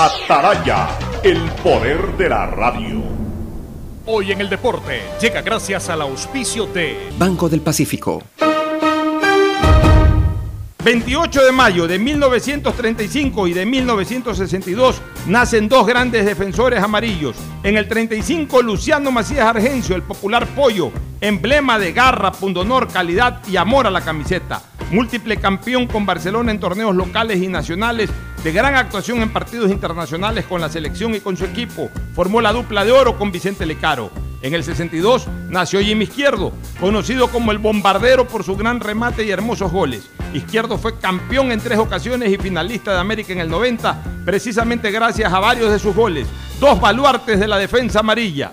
Ataraya, el poder de la radio. Hoy en el deporte llega gracias al auspicio de Banco del Pacífico. 28 de mayo de 1935 y de 1962 nacen dos grandes defensores amarillos. En el 35 Luciano Macías Argencio, el popular pollo, emblema de garra, pundonor, calidad y amor a la camiseta. Múltiple campeón con Barcelona en torneos locales y nacionales, de gran actuación en partidos internacionales con la selección y con su equipo. Formó la dupla de oro con Vicente Lecaro. En el 62 nació Jimmy Izquierdo, conocido como el bombardero por su gran remate y hermosos goles. Izquierdo fue campeón en tres ocasiones y finalista de América en el 90, precisamente gracias a varios de sus goles. Dos baluartes de la defensa amarilla.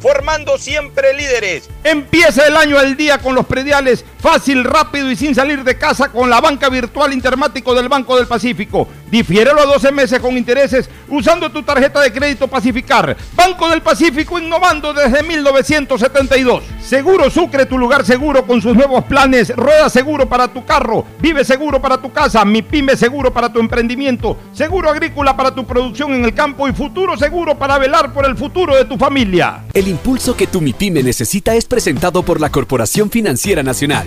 formando siempre líderes. Empieza el año al día con los prediales, fácil, rápido y sin salir de casa con la banca virtual intermático del Banco del Pacífico. Difiérelo a 12 meses con intereses usando tu tarjeta de crédito Pacificar. Banco del Pacífico innovando desde 1972. Seguro Sucre, tu lugar seguro con sus nuevos planes. Rueda seguro para tu carro, vive seguro para tu casa, mi pyme seguro para tu emprendimiento, seguro agrícola para tu producción en el campo y futuro seguro para velar por el futuro de tu familia. El impulso que tu MIPYME necesita es presentado por la Corporación Financiera Nacional.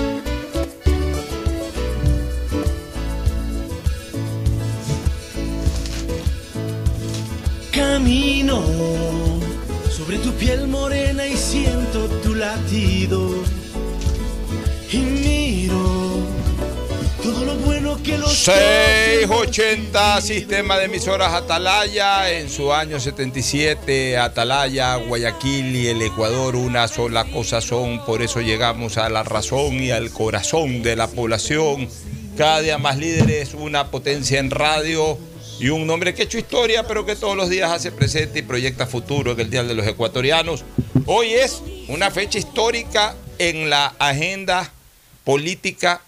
Camino sobre tu piel morena y siento tu latido. Y miro todo lo bueno que los 680 Sistema de Emisoras Atalaya en su año 77 Atalaya, Guayaquil y el Ecuador una sola cosa son, por eso llegamos a la razón y al corazón de la población. Cada día más líderes, una potencia en radio y un nombre que ha hecho historia, pero que todos los días hace presente y proyecta futuro, que el Día de los Ecuatorianos. Hoy es una fecha histórica en la agenda política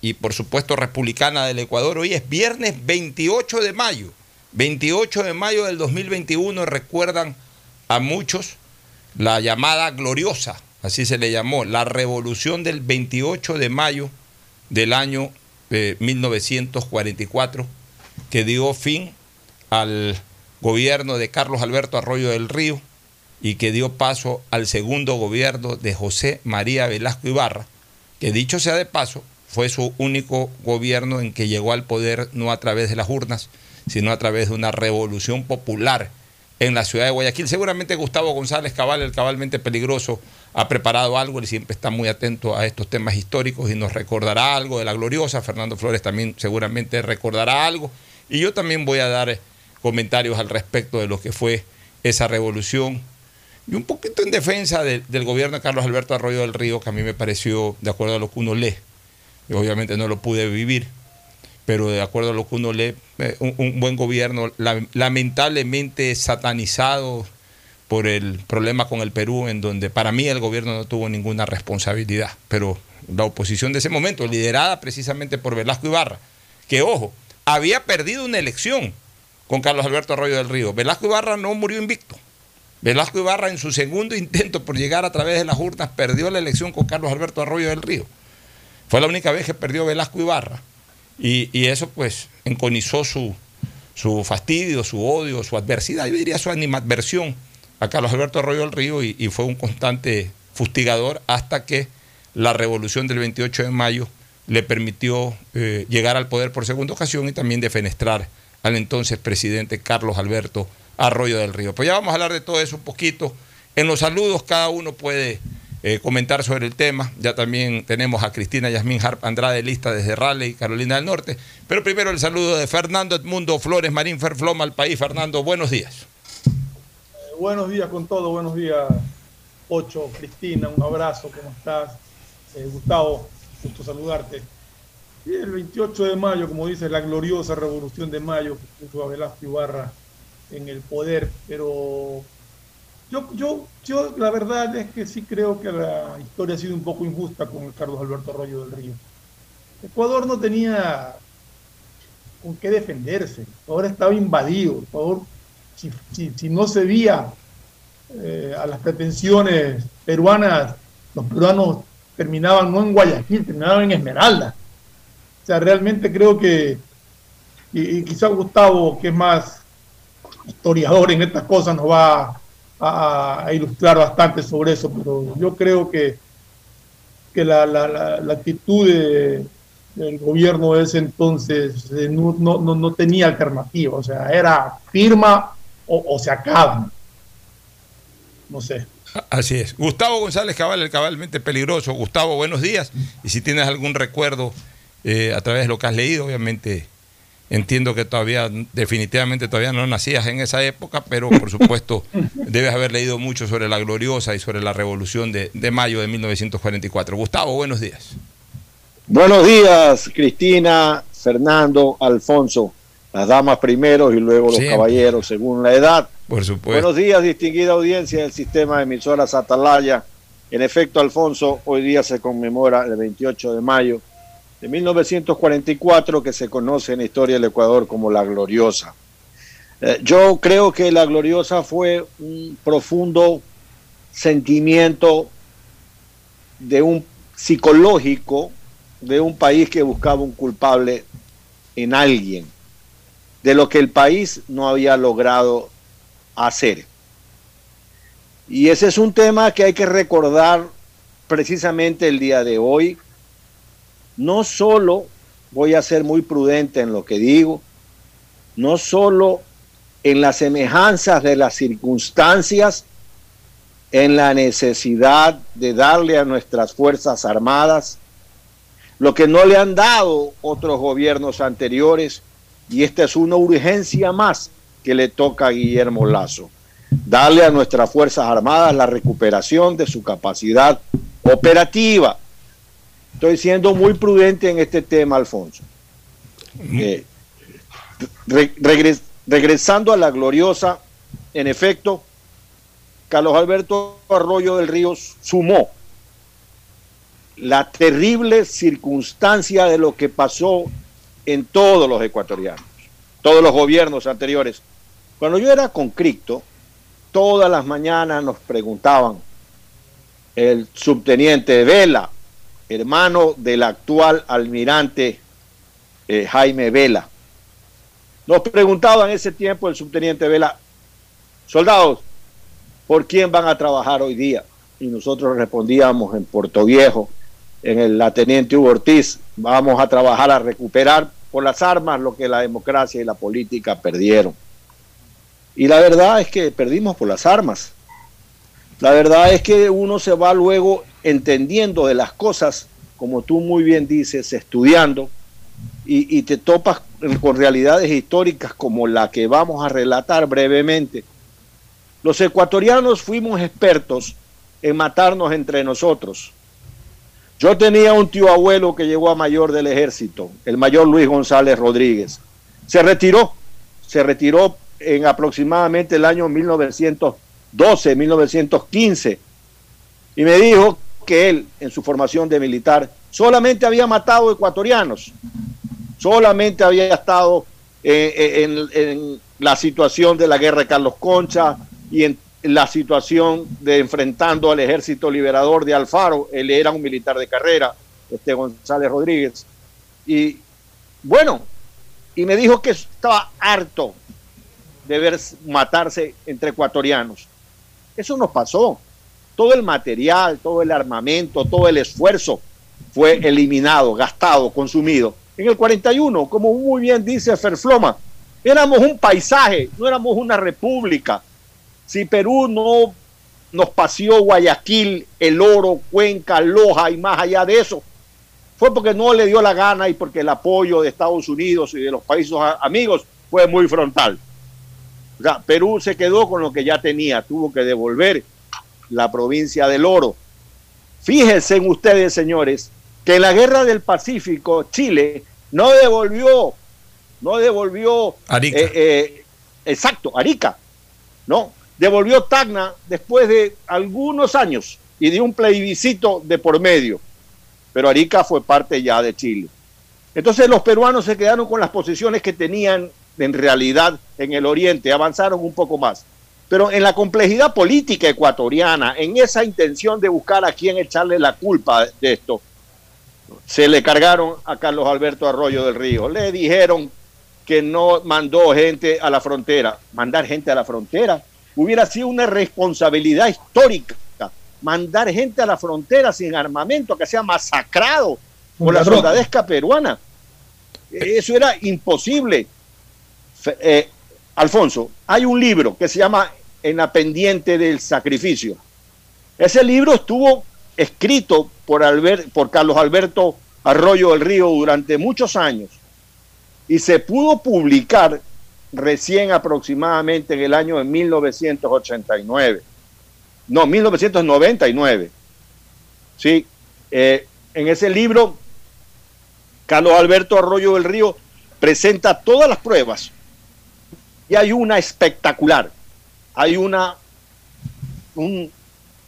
y por supuesto republicana del Ecuador. Hoy es viernes 28 de mayo. 28 de mayo del 2021 recuerdan a muchos la llamada gloriosa, así se le llamó, la revolución del 28 de mayo del año eh, 1944 que dio fin al gobierno de Carlos Alberto Arroyo del Río y que dio paso al segundo gobierno de José María Velasco Ibarra, que dicho sea de paso, fue su único gobierno en que llegó al poder no a través de las urnas, sino a través de una revolución popular en la ciudad de Guayaquil. Seguramente Gustavo González Cabal, el cabalmente peligroso, ha preparado algo, él siempre está muy atento a estos temas históricos y nos recordará algo de la gloriosa. Fernando Flores también seguramente recordará algo. Y yo también voy a dar comentarios al respecto de lo que fue esa revolución. Y un poquito en defensa de- del gobierno de Carlos Alberto Arroyo del Río, que a mí me pareció, de acuerdo a lo que uno lee, yo obviamente no lo pude vivir, pero de acuerdo a lo que uno lee, eh, un, buen gobierno, la- lamentablemente satanizado por el problema con el Perú, en donde para mí el gobierno no tuvo ninguna responsabilidad, pero la oposición de ese momento, liderada precisamente por Velasco Ibarra, que ojo, había perdido una elección con Carlos Alberto Arroyo del Río. Velasco Ibarra no murió invicto. Velasco Ibarra en su segundo intento por llegar a través de las urnas perdió la elección con Carlos Alberto Arroyo del Río. Fue la única vez que perdió Velasco Ibarra. Y, y eso pues enconizó su, su fastidio, su odio, su adversidad, yo diría su animadversión a Carlos Alberto Arroyo del Río y, y fue un constante fustigador hasta que la revolución del 28 de mayo le permitió eh, llegar al poder por segunda ocasión y también defenestrar al entonces presidente Carlos Alberto Arroyo del Río. Pues ya vamos a hablar de todo eso un poquito. En los saludos cada uno puede eh, comentar sobre el tema. Ya también tenemos a Cristina Yasmín Harp Andrade lista desde Raleigh, Carolina del Norte. Pero primero el saludo de Fernando Edmundo Flores Marín Ferfloma al país. Fernando, buenos días. Buenos días con todo, buenos días, Ocho, Cristina, un abrazo, ¿cómo estás? Eh, Gustavo, gusto saludarte. Y el 28 de mayo, como dices, la gloriosa revolución de mayo que puso a Velasco Ibarra en el poder, pero yo, yo, yo la verdad es que sí creo que la historia ha sido un poco injusta con Carlos Alberto Arroyo del Río. Ecuador no tenía con qué defenderse, Ecuador estaba invadido, Ecuador si, si, si no se veía eh, a las pretensiones peruanas, los peruanos terminaban no en Guayaquil, terminaban en Esmeralda. O sea, realmente creo que, y, y quizá Gustavo, que es más historiador en estas cosas, nos va a, ilustrar bastante sobre eso, pero yo creo que, que la, la, actitud de, del gobierno de ese entonces eh, no, no, no, no tenía alternativa, o sea, era firma o, o se acaban. No sé. Así es. Gustavo González Cabal, el cabalmente peligroso. Gustavo, buenos días. Y si tienes algún recuerdo eh, a través de lo que has leído, obviamente entiendo que todavía, definitivamente todavía no nacías en esa época, pero por supuesto debes haber leído mucho sobre la gloriosa y sobre la revolución de, de mayo de 1944. Gustavo, buenos días. Buenos días, Cristina, Fernando, Alfonso. Las damas primero y luego los Siempre. caballeros según la edad. Por supuesto. Buenos días, distinguida audiencia del sistema de emisoras Atalaya. En efecto, Alfonso, hoy día se conmemora el 28 de mayo de 1944, que se conoce en la historia del Ecuador como la Gloriosa. Eh, yo creo que la Gloriosa fue un profundo sentimiento de un psicológico de un país que buscaba un culpable en alguien, de lo que el país no había logrado hacer. Y ese es un tema que hay que recordar precisamente el día de hoy. No solo voy a ser muy prudente en lo que digo, no solo en las semejanzas de las circunstancias, en la necesidad de darle a nuestras Fuerzas Armadas lo que no le han dado otros gobiernos anteriores, y esta es una urgencia más que le toca a Guillermo Lazo. Darle a nuestras Fuerzas Armadas la recuperación de su capacidad operativa. Estoy siendo muy prudente en este tema, Alfonso. Eh, re- regres- regresando a la gloriosa, en efecto, Carlos Alberto Arroyo del Río sumó la terrible circunstancia de lo que pasó en todos los ecuatorianos, todos los gobiernos anteriores. Cuando yo era concripto, todas las mañanas nos preguntaban el subteniente Vela, hermano del actual almirante eh, Jaime Vela. Nos preguntaba en ese tiempo el subteniente Vela, soldados, ¿por quién van a trabajar hoy día? Y nosotros respondíamos en Puerto Viejo, en el la teniente Hugo Ortiz, vamos a trabajar a recuperar por las armas lo que la democracia y la política perdieron. Y la verdad es que perdimos por las armas. La verdad es que uno se va luego entendiendo de las cosas, como tú muy bien dices, estudiando, y, y te topas con realidades históricas como la que vamos a relatar brevemente. Los ecuatorianos fuimos expertos en matarnos entre nosotros. Yo tenía un tío abuelo que llegó a mayor del ejército, el mayor Luis González Rodríguez. Se retiró, se retiró en aproximadamente el año 1912, 1915, y me dijo que él, en su formación de militar, solamente había matado ecuatorianos, solamente había estado eh, eh, en, la situación de la guerra de Carlos Concha y en la situación de enfrentando al ejército liberador de Alfaro, él era un militar de carrera, este González Rodríguez, y bueno, y me dijo que estaba harto de ver matarse entre ecuatorianos. Eso nos pasó. Todo el material, todo el armamento, todo el esfuerzo fue eliminado, gastado, consumido. En el 41, como muy bien dice Ferfloma, éramos un paisaje, no éramos una república. Si Perú no nos paseó Guayaquil, El Oro, Cuenca, Loja y más allá de eso, fue porque no le dio la gana y porque el apoyo de Estados Unidos y de los países amigos fue muy frontal. O sea, Perú se quedó con lo que ya tenía, tuvo que devolver la provincia del Oro. Fíjense en ustedes, señores, que en la guerra del Pacífico, Chile no devolvió, no devolvió. Arica. eh, eh, exacto, Arica, ¿no? Devolvió Tacna después de algunos años y de un plebiscito de por medio. Pero Arica fue parte ya de Chile. Entonces los peruanos se quedaron con las posiciones que tenían en realidad en el oriente, avanzaron un poco más. Pero en la complejidad política ecuatoriana, en esa intención de buscar a quién echarle la culpa de esto, se le cargaron a Carlos Alberto Arroyo del Río. Le dijeron que no mandó gente a la frontera. Mandar gente a la frontera hubiera sido una responsabilidad histórica. Mandar gente a la frontera sin armamento, que sea masacrado por la soldadesca peruana. Eso era imposible. Eh, Alfonso, hay un libro que se llama En la pendiente del sacrificio. Ese libro estuvo escrito por, Albert, por Carlos Alberto Arroyo del Río durante muchos años y se pudo publicar recién aproximadamente en el año de 1989. No, 1999. Sí, eh, en ese libro, Carlos Alberto Arroyo del Río presenta todas las pruebas y hay una espectacular. Hay una un,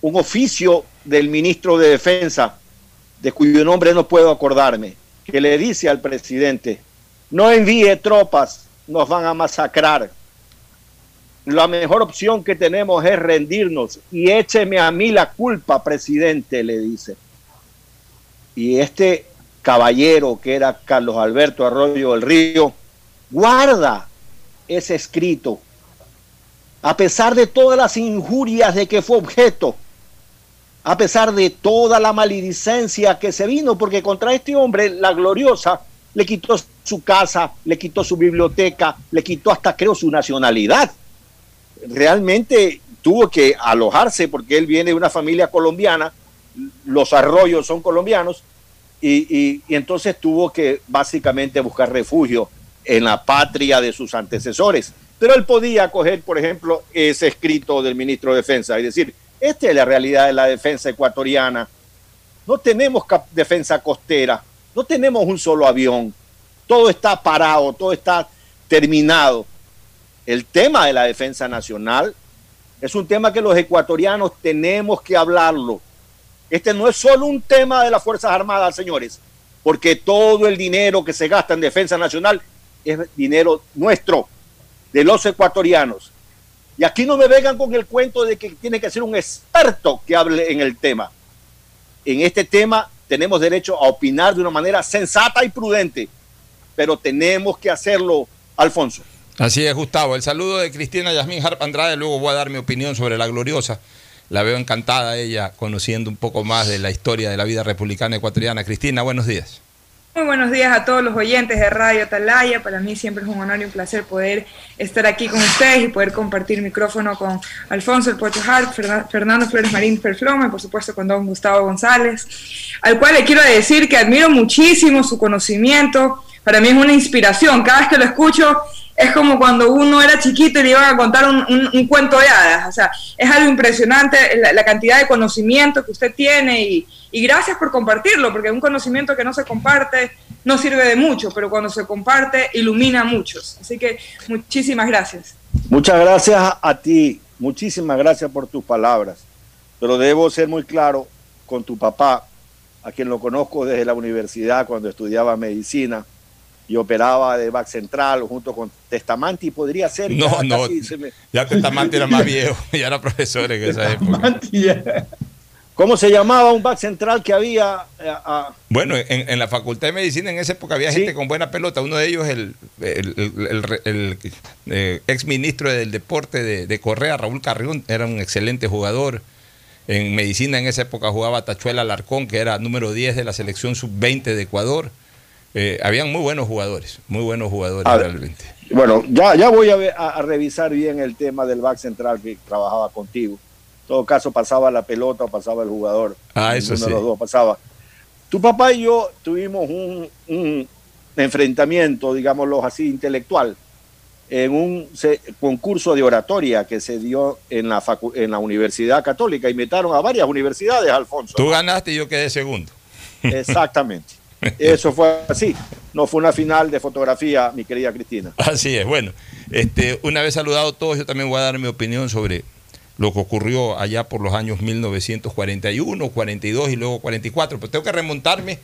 un oficio del ministro de Defensa, de cuyo nombre no puedo acordarme, que le dice al presidente, no envíe tropas, nos van a masacrar. La mejor opción que tenemos es rendirnos y écheme a mí la culpa, presidente, le dice. Y este caballero que era Carlos Alberto Arroyo del Río, guarda ese escrito, a pesar de todas las injurias de que fue objeto, a pesar de toda la maledicencia que se vino, porque contra este hombre, la gloriosa, le quitó su casa, le quitó su biblioteca, le quitó hasta creo su nacionalidad. Realmente tuvo que alojarse porque él viene de una familia colombiana, los arroyos son colombianos, y, entonces tuvo que básicamente buscar refugio en la patria de sus antecesores. Pero él podía coger, por ejemplo, ese escrito del ministro de Defensa y decir, esta es la realidad de la defensa ecuatoriana. No tenemos defensa costera, no tenemos un solo avión, todo está parado, todo está terminado. El tema de la defensa nacional es un tema que los ecuatorianos tenemos que hablarlo. Este no es solo un tema de las Fuerzas Armadas, señores, porque todo el dinero que se gasta en defensa nacional es dinero nuestro, de los ecuatorianos. Y aquí no me vengan con el cuento de que tiene que ser un experto que hable en el tema. En este tema tenemos derecho a opinar de una manera sensata y prudente, pero tenemos que hacerlo, Alfonso. Así es, Gustavo. El saludo de Cristina Yasmín Harp Andrade, luego voy a dar mi opinión sobre la gloriosa. La veo encantada ella, conociendo un poco más de la historia de la vida republicana ecuatoriana. Cristina, buenos días. Muy buenos días a todos los oyentes de Radio Atalaya. Para mí siempre es un honor y un placer poder estar aquí con ustedes y poder compartir micrófono con Alfonso El Pocho Hart, Fernando Flores Marín Perfloma y por supuesto con don Gustavo González, al cual le quiero decir que admiro muchísimo su conocimiento. Para mí es una inspiración. Cada vez que lo escucho es como cuando uno era chiquito y le iban a contar un, cuento de hadas. O sea, es algo impresionante la, cantidad de conocimiento que usted tiene y, y, gracias por compartirlo, porque un conocimiento que no se comparte no sirve de mucho, pero cuando se comparte ilumina a muchos. Así que muchísimas gracias. Muchas gracias a ti, muchísimas gracias por tus palabras, pero debo ser muy claro con tu papá, a quien lo conozco desde la universidad cuando estudiaba medicina y operaba de back central junto con Testamanti, podría ser. No, no, ya Testamanti era más viejo, ya era profesor en esa época. ¿Cómo se llamaba un back central que había? Eh, bueno, en, la Facultad de Medicina en esa época había gente con buena pelota. Uno de ellos, el, el, eh, ex ministro del deporte de, de, Correa, Raúl Carrión, era un excelente jugador. En medicina en esa época jugaba Tachuela Alarcón, que era número 10 de la selección sub-20 de Ecuador. Eh, habían muy buenos jugadores, muy buenos jugadores realmente. Bueno, ya, ya voy a, revisar bien el tema del back central que trabajaba contigo. En todo caso, pasaba la pelota o pasaba el jugador. Ah, eso Uno de los dos pasaba. Tu papá y yo tuvimos un, enfrentamiento, digámoslo así, intelectual, en un concurso de oratoria que se dio en la, en la Universidad Católica. Invitaron a varias universidades, Alfonso. Tú ganaste y yo quedé segundo. Exactamente. Eso fue así. No fue una final de fotografía, mi querida Cristina. Así es. Bueno, este, una vez saludado a todos, yo también voy a dar mi opinión sobre lo que ocurrió allá por los años 1941, 42 y luego 44. Pero tengo que remontarme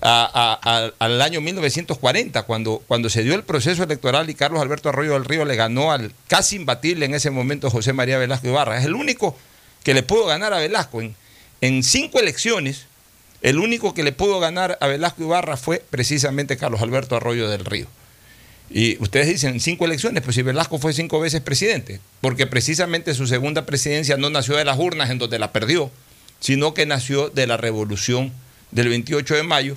al año 1940, cuando, cuando se dio el proceso electoral y Carlos Alberto Arroyo del Río le ganó al casi imbatible en ese momento José María Velasco Ibarra. Es el único que le pudo ganar a Velasco en, en cinco elecciones el único que le pudo ganar a Velasco Ibarra fue precisamente Carlos Alberto Arroyo del Río. Y ustedes dicen cinco elecciones, pues si Velasco fue cinco veces presidente, porque precisamente su segunda presidencia no nació de las urnas en donde la perdió, sino que nació de la revolución del 28 de mayo,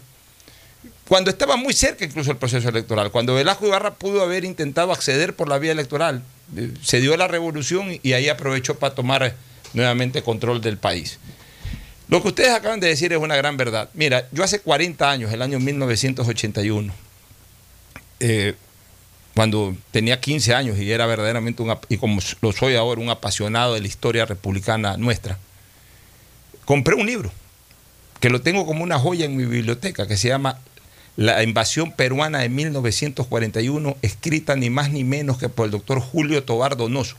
cuando estaba muy cerca incluso el proceso electoral, cuando Velasco Ibarra pudo haber intentado acceder por la vía electoral, eh, se dio la revolución y ahí aprovechó para tomar nuevamente control del país. Lo que ustedes acaban de decir es una gran verdad. Mira, yo hace 40 años, el año 1981, eh, cuando tenía 15 años y era verdaderamente, un, y como lo soy ahora, un apasionado de la historia republicana nuestra, compré un libro que lo tengo como una joya en mi biblioteca, que se llama La invasión peruana de 1941, escrita ni más ni menos que por el doctor Julio Tobar Donoso,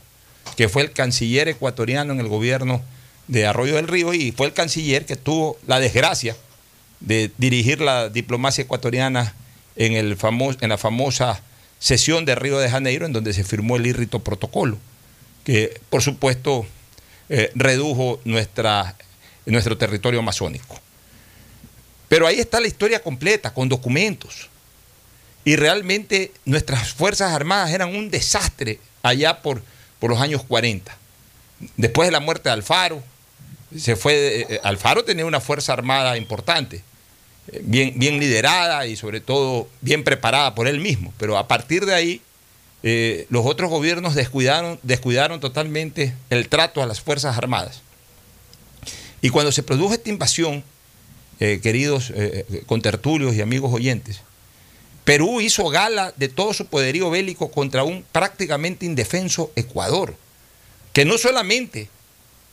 que fue el canciller ecuatoriano en el gobierno de Arroyo del Río y fue el canciller que tuvo la desgracia de dirigir la diplomacia ecuatoriana en, el en la famosa sesión de Río de Janeiro, en donde se firmó el írrito protocolo, que por supuesto eh, redujo nuestra, nuestro territorio amazónico. Pero ahí está la historia completa, con documentos. Y realmente nuestras Fuerzas Armadas eran un desastre allá por, por los años 40. Después de la muerte de Alfaro, se fue, eh, Alfaro tenía una fuerza armada importante, bien, liderada y sobre todo bien preparada por él mismo, pero a partir de ahí los otros gobiernos descuidaron, descuidaron totalmente el trato a las Fuerzas Armadas. Y cuando se produjo esta invasión, queridos contertulios y amigos oyentes, Perú hizo gala de todo su poderío bélico contra un prácticamente indefenso Ecuador, que no solamente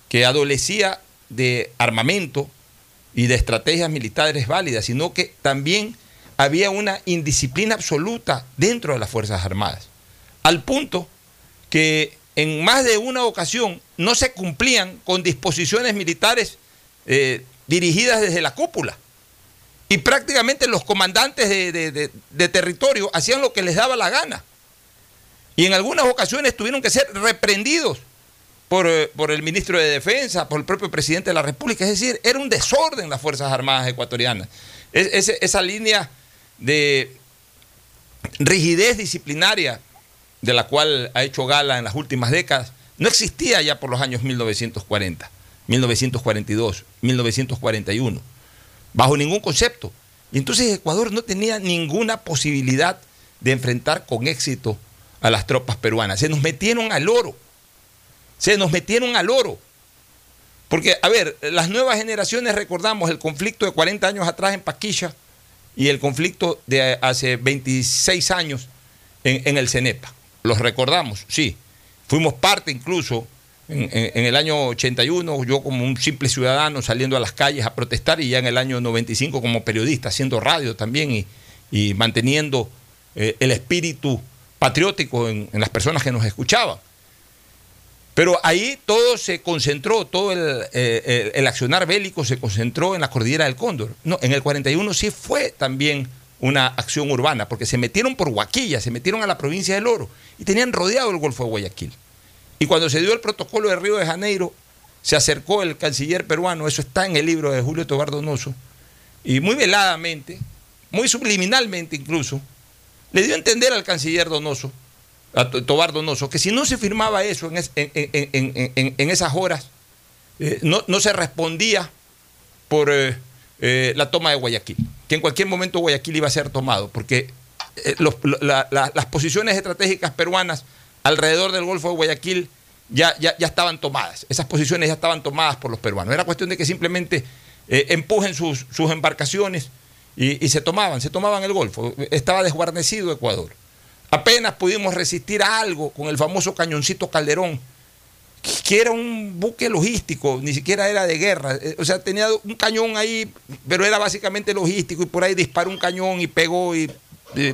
que adolecía de armamento y de estrategias militares válidas, sino que también había una indisciplina absoluta dentro de las Fuerzas Armadas, al punto que en más de una ocasión no se cumplían con disposiciones militares eh, dirigidas desde la cúpula. Y prácticamente los comandantes de, de territorio hacían lo que les daba la gana. Y en algunas ocasiones tuvieron que ser reprendidos eh, por, el ministro de Defensa, por el propio presidente de la República. Es decir, era un desorden las Fuerzas Armadas ecuatorianas. esa línea de rigidez disciplinaria de la cual ha hecho gala en las últimas décadas, no existía ya por los años 1940, 1942, 1941, bajo ningún concepto. Y entonces Ecuador no tenía ninguna posibilidad de enfrentar con éxito a las tropas peruanas. Se nos metieron al oro. Se nos metieron al oro. Porque, a ver, las nuevas generaciones recordamos el conflicto de 40 años atrás en Paquilla y el conflicto de hace 26 años en, el CENEPA. Los recordamos, sí. Fuimos parte incluso en, en, el año 81, yo como un simple ciudadano saliendo a las calles a protestar y ya en el año 95 como periodista, haciendo radio también y, y manteniendo eh, el espíritu patriótico en, las personas que nos escuchaban. Pero ahí todo se concentró, todo eh, el, accionar bélico se concentró en la cordillera del Cóndor. No, en el 41 sí fue también una acción urbana, porque se metieron por Huaquilla, se metieron a la provincia del Oro y tenían rodeado el Golfo de Guayaquil. Y cuando se dio el protocolo de Río de Janeiro, se acercó el canciller peruano, eso está en el libro de Julio Tobar Donoso, y muy veladamente, muy subliminalmente incluso, le dio a entender al canciller Donoso a Tobar Donoso, que si no se firmaba eso en, esas horas, eh, no, se respondía por eh, eh, la toma de Guayaquil, que en cualquier momento Guayaquil iba a ser tomado, porque las posiciones estratégicas peruanas alrededor del Golfo de Guayaquil ya, ya, estaban tomadas, esas posiciones ya estaban tomadas por los peruanos. Era cuestión de que simplemente empujen sus, embarcaciones y, y se tomaban, se tomaban el Golfo. Estaba desguarnecido Ecuador. Apenas pudimos resistir a algo con el famoso cañoncito Calderón, que era un buque logístico, ni siquiera era de guerra. Eh, o sea, tenía un cañón ahí, pero era básicamente logístico y por ahí disparó un cañón y pegó y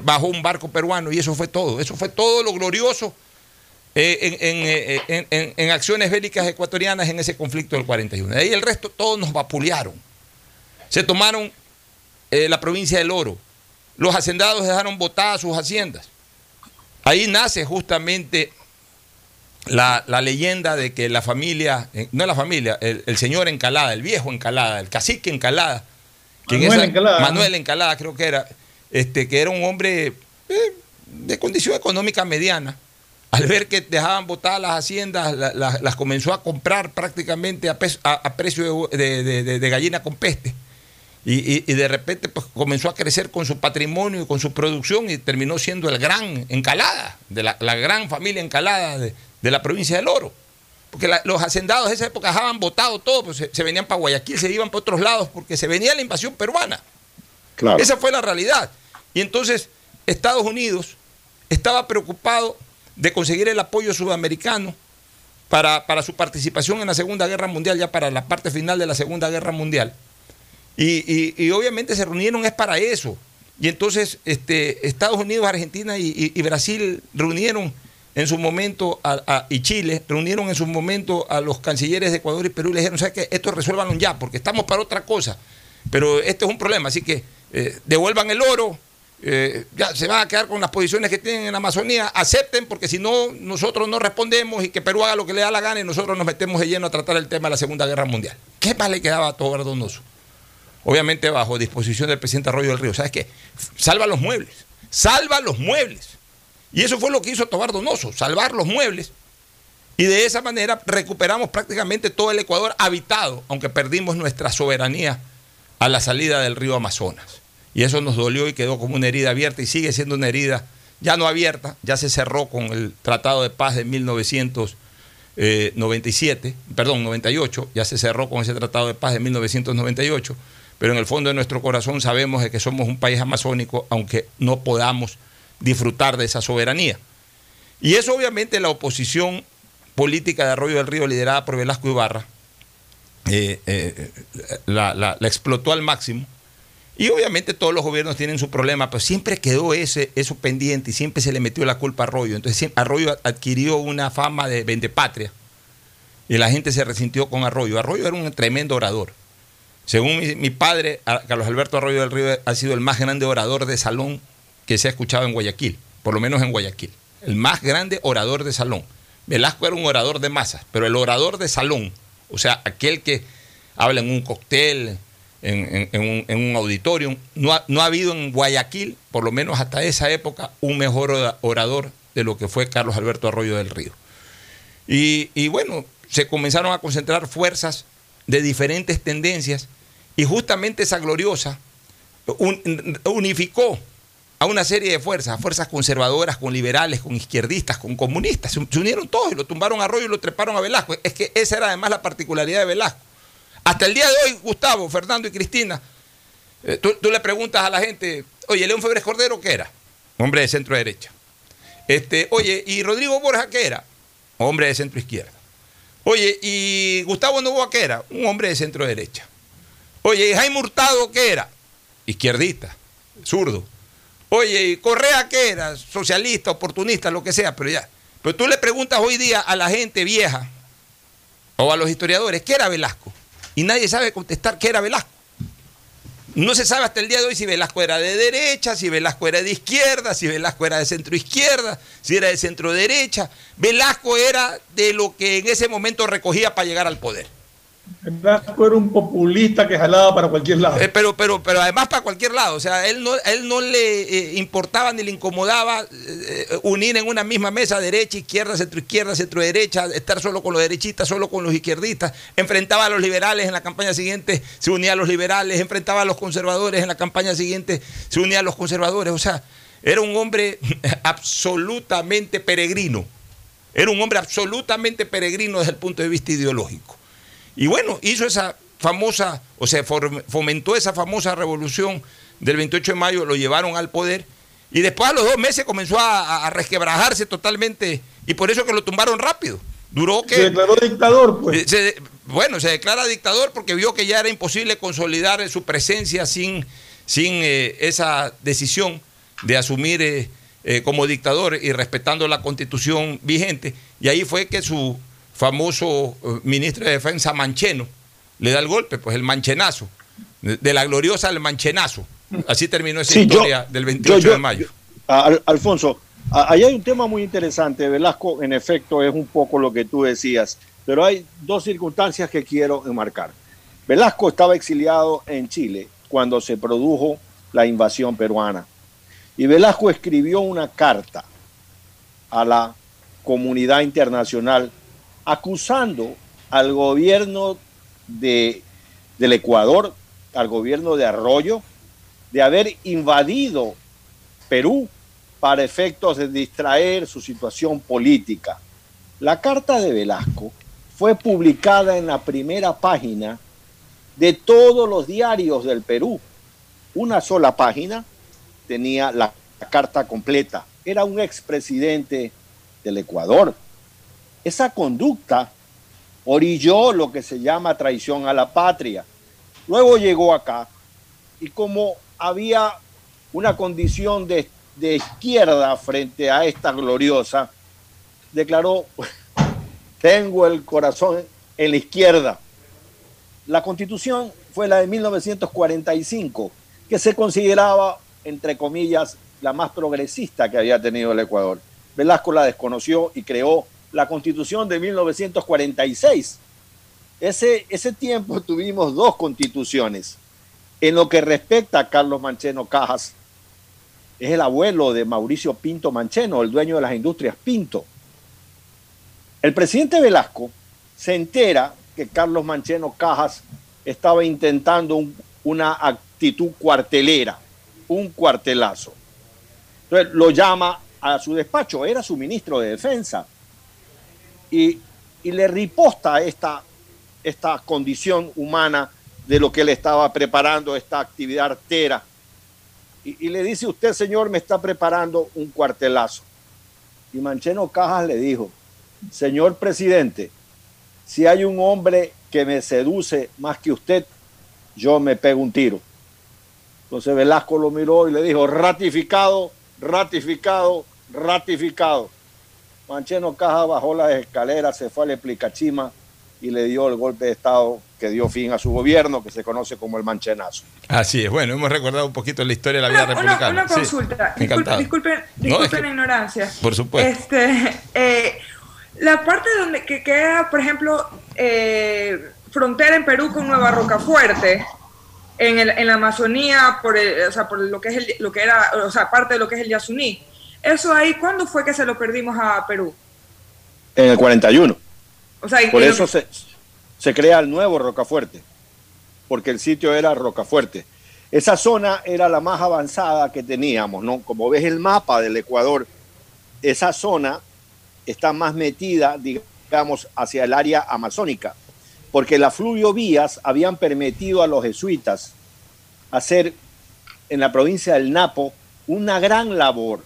bajó un barco peruano y eso fue todo. Eso fue todo lo glorioso eh, eh, en, acciones bélicas ecuatorianas en ese conflicto del 41. De ahí el resto todos nos vapulearon. Se tomaron la provincia del Oro. Los hacendados dejaron botadas sus haciendas. Ahí nace justamente la, leyenda de que la familia, eh, no la familia, el, señor Encalada, el viejo Encalada, el cacique Encalada, Manuel, Encalada, Manuel Encalada creo que era, este, que era un hombre eh, de condición económica mediana, al ver que dejaban botadas las haciendas, las comenzó a comprar prácticamente a, precio de gallina con peste. Y, de repente pues, comenzó a crecer con su patrimonio y con su producción y terminó siendo el gran Encalada, de la, gran familia Encalada de, la provincia del Oro. Porque los hacendados de esa época dejaban votado todo, pues se, venían para Guayaquil, se iban para otros lados porque se venía la invasión peruana. Esa fue la realidad. Y entonces Estados Unidos estaba preocupado de conseguir el apoyo sudamericano para, para su participación en la Segunda Guerra Mundial, ya para la parte final de la Segunda Guerra Mundial. Y, obviamente se reunieron es para eso. Y entonces este, Estados Unidos, Argentina y, Brasil reunieron en su momento, a, y Chile, reunieron en su momento a los cancilleres de Ecuador y Perú y le dijeron, ¿sabes qué? Esto resuélvanlo ya, porque estamos para otra cosa. Pero este es un problema, así que eh, devuelvan el oro, eh, ya se van a quedar con las posiciones que tienen en Amazonía, acepten, porque si no, nosotros no respondemos y que Perú haga lo que le da la gana y nosotros nos metemos de lleno a tratar el tema de la Segunda Guerra Mundial. ¿Qué más le quedaba a todo Verdonoso? Obviamente bajo disposición del presidente Arroyo del Río. ¿Sabes qué? Salva los muebles, salva los muebles. Y eso fue lo que hizo Tobar Donoso, salvar los muebles. Y de esa manera recuperamos prácticamente todo el Ecuador habitado, aunque perdimos nuestra soberanía a la salida del río Amazonas. Y eso nos dolió y quedó como una herida abierta y sigue siendo una herida ya no abierta, ya se cerró con el Tratado de Paz de 1997, perdón, 98, ya se cerró con ese Tratado de Paz de 1998 pero en el fondo de nuestro corazón sabemos que somos un país amazónico, aunque no podamos disfrutar de esa soberanía. Y eso obviamente la oposición política de Arroyo del Río, liderada por Velasco Ibarra, eh, eh, la, explotó al máximo. Y obviamente todos los gobiernos tienen su problema, pero siempre quedó ese, eso pendiente y siempre se le metió la culpa a Arroyo. Entonces Arroyo adquirió una fama de vendepatria y la gente se resintió con Arroyo. Arroyo era un tremendo orador. Según mi, padre, Carlos Alberto Arroyo del Río ha sido el más grande orador de salón que se ha escuchado en Guayaquil, por lo menos en Guayaquil. El más grande orador de salón. Velasco era un orador de masas, pero el orador de salón, o sea, aquel que habla en un cóctel, en, un, auditorio, no ha, no ha habido en Guayaquil, por lo menos hasta esa época, un mejor orador de lo que fue Carlos Alberto Arroyo del Río. Y, y bueno, se comenzaron a concentrar fuerzas de diferentes tendencias y justamente esa gloriosa un- unificó a una serie de fuerzas, fuerzas conservadoras, con liberales, con izquierdistas, con comunistas. Se, se unieron todos y lo tumbaron a Arroyo y lo treparon a Velasco. Es que esa era además la particularidad de Velasco. Hasta el día de hoy, Gustavo, Fernando y Cristina, eh, tú, tú le preguntas a la gente, oye, León Febres Cordero, ¿qué era? Hombre de centro derecha. Este, oye, ¿y Rodrigo Borja qué era? Hombre de centro izquierda. Oye, ¿y Gustavo Novoa qué era? Un hombre de centro derecha. Oye, ¿y Jaime Hurtado qué era? Izquierdista, zurdo. Oye, ¿y Correa qué era? Socialista, oportunista, lo que sea, pero ya. Pero tú le preguntas hoy día a la gente vieja o a los historiadores, ¿qué era Velasco? Y nadie sabe contestar qué era Velasco. No se sabe hasta el día de hoy si Velasco era de derecha, si Velasco era de izquierda, si Velasco era de centro izquierda, si era de centro derecha. Velasco era de lo que en ese momento recogía para llegar al poder. Velasco era un populista que jalaba para cualquier lado. Eh, pero, pero, pero además para cualquier lado. O sea, él no, él no le eh, importaba ni le incomodaba eh, unir en una misma mesa derecha, izquierda, centro izquierda, centro derecha, estar solo con los derechistas, solo con los izquierdistas. Enfrentaba a los liberales en la campaña siguiente, se unía a los liberales, enfrentaba a los conservadores en la campaña siguiente, se unía a los conservadores. O sea, era un hombre absolutamente peregrino. Era un hombre absolutamente peregrino desde el punto de vista ideológico. Y bueno, hizo esa famosa, o sea, for- fomentó esa famosa revolución del 28 de mayo, lo llevaron al poder y después a los dos meses comenzó a, resquebrajarse totalmente y por eso que lo tumbaron rápido. Duró que... Se declaró dictador, pues. Eh, se- bueno, se declara dictador porque vio que ya era imposible consolidar eh, su presencia sin, sin eh, esa decisión de asumir eh, eh, como dictador y respetando la constitución vigente. Y ahí fue que su famoso eh, ministro de Defensa Mancheno le da el golpe, pues el manchenazo, de, la gloriosa al manchenazo. Así terminó esa Sí, yo- historia del 28 yo- yo- de mayo. Al- Alfonso, ahí hay un tema muy interesante. Velasco, en efecto, es un poco lo que tú decías, pero hay dos circunstancias que quiero enmarcar. Velasco estaba exiliado en Chile cuando se produjo la invasión peruana. Y Velasco escribió una carta a la comunidad internacional acusando al gobierno de, del Ecuador, al gobierno de Arroyo, de haber invadido Perú para efectos de distraer su situación política. La carta de Velasco fue publicada en la primera página de todos los diarios del Perú. Una sola página tenía la carta completa. Era un expresidente del Ecuador. Esa conducta orilló lo que se llama traición a la patria. Luego llegó acá y como había una condición de, de izquierda frente a esta gloriosa, declaró, tengo el corazón en la izquierda. La constitución fue la de 1945, que se consideraba, entre comillas, la más progresista que había tenido el Ecuador. Velasco la desconoció y creó la constitución de 1946. Ese, ese tiempo tuvimos dos constituciones. En lo que respecta a Carlos Mancheno Cajas, es el abuelo de Mauricio Pinto Mancheno, el dueño de las industrias Pinto. El presidente Velasco se entera que Carlos Mancheno Cajas estaba intentando un- una actitud cuartelera, un cuartelazo. Entonces lo llama a su despacho, era su ministro de defensa, y, le riposta esta, esta condición humana de lo que él estaba preparando, esta actividad artera. Y, y le dice, usted señor me está preparando un cuartelazo. Y Mancheno Cajas le dijo, señor presidente, si hay un hombre que me seduce más que usted, yo me pego un tiro. Entonces Velasco lo miró y le dijo, ratificado, ratificado, ratificado. Mancheno Caja bajó las escaleras, se fue al Explicachima y le dio el golpe de Estado que dio fin a su gobierno, que se conoce como el Manchenazo. Así es, bueno, hemos recordado un poquito la historia de la vida Una, una- republicana. una Sí, consulta. Disculpen, encantado. disculpen, No, es disculpen que- la ignorancia. Por supuesto. Este, eh, la parte donde que queda, por ejemplo, eh, frontera en Perú con Nueva Rocafuerte, en, el, en la Amazonía, por, el- o sea, por lo que es el, lo que era, o sea, parte de lo que es el Yasuní. Eso ahí, ¿cuándo fue que se lo perdimos a Perú? En el 41. O sea, Por eso que- se, se crea el nuevo Rocafuerte, porque el sitio era Rocafuerte. Esa zona era la más avanzada que teníamos, ¿no? Como ves el mapa del Ecuador, esa zona está más metida, digamos, hacia el área amazónica, porque las fluviovías habían permitido a los jesuitas hacer en la provincia del Napo una gran labor.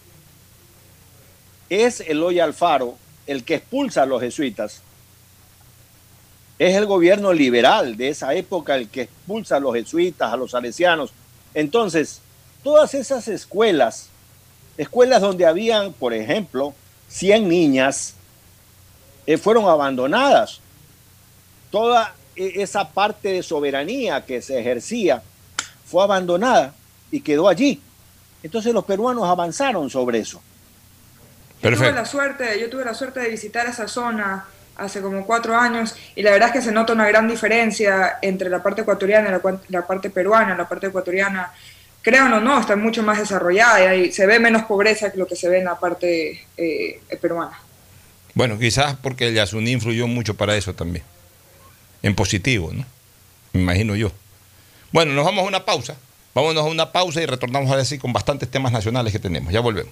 Es Eloy Alfaro el que expulsa a los jesuitas. Es el gobierno liberal de esa época el que expulsa a los jesuitas, a los salesianos. Entonces, todas esas escuelas, escuelas donde habían, por ejemplo, 100 niñas, eh, fueron abandonadas. Toda e, esa parte de soberanía que se ejercía fue abandonada y quedó allí. Entonces los peruanos avanzaron sobre eso. Yo tuve, la suerte, yo tuve la suerte de visitar esa zona hace como cuatro años y la verdad es que se nota una gran diferencia entre la parte ecuatoriana y la, la parte peruana. La parte ecuatoriana, crean o no, está mucho más desarrollada y se ve menos pobreza que lo que se ve en la parte eh, peruana. Bueno, quizás porque el Yasuní influyó mucho para eso también. En positivo, ¿no? Me imagino yo. Bueno, nos vamos a una pausa. Vámonos a una pausa y retornamos ahora sí con bastantes temas nacionales que tenemos. Ya volvemos.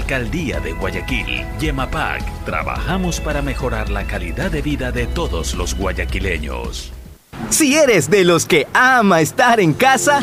Alcaldía de Guayaquil, Yemapac, trabajamos para mejorar la calidad de vida de todos los guayaquileños. Si eres de los que ama estar en casa,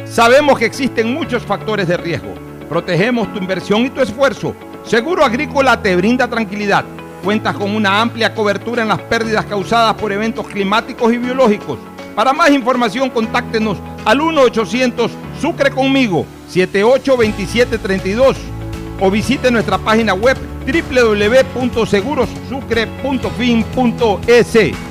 sabemos que existen muchos factores de riesgo. Protegemos tu inversión y tu esfuerzo. Seguro Agrícola te brinda tranquilidad. Cuentas con una amplia cobertura en las pérdidas causadas por eventos climáticos y biológicos. Para más información, contáctenos al 1-800 Sucre conmigo 782732 o visite nuestra página web www.segurosucre.fin.es.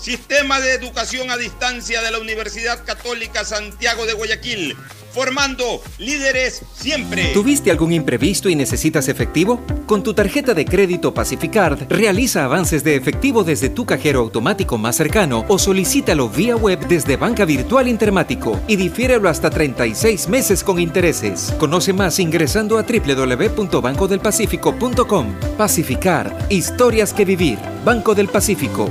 Sistema de Educación a Distancia de la Universidad Católica Santiago de Guayaquil, formando líderes siempre. ¿Tuviste algún imprevisto y necesitas efectivo? Con tu tarjeta de crédito Pacificard, realiza avances de efectivo desde tu cajero automático más cercano o solicítalo vía web desde Banca Virtual Intermático y difiérelo hasta 36 meses con intereses. Conoce más ingresando a www.bancodelpacifico.com. Pacificar, historias que vivir. Banco del Pacífico.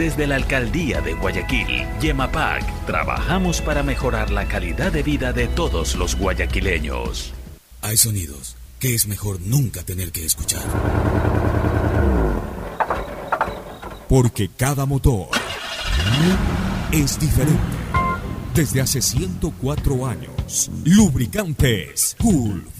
Desde la Alcaldía de Guayaquil, Yemapac, trabajamos para mejorar la calidad de vida de todos los guayaquileños. Hay sonidos que es mejor nunca tener que escuchar. Porque cada motor es diferente. Desde hace 104 años, Lubricantes Gulf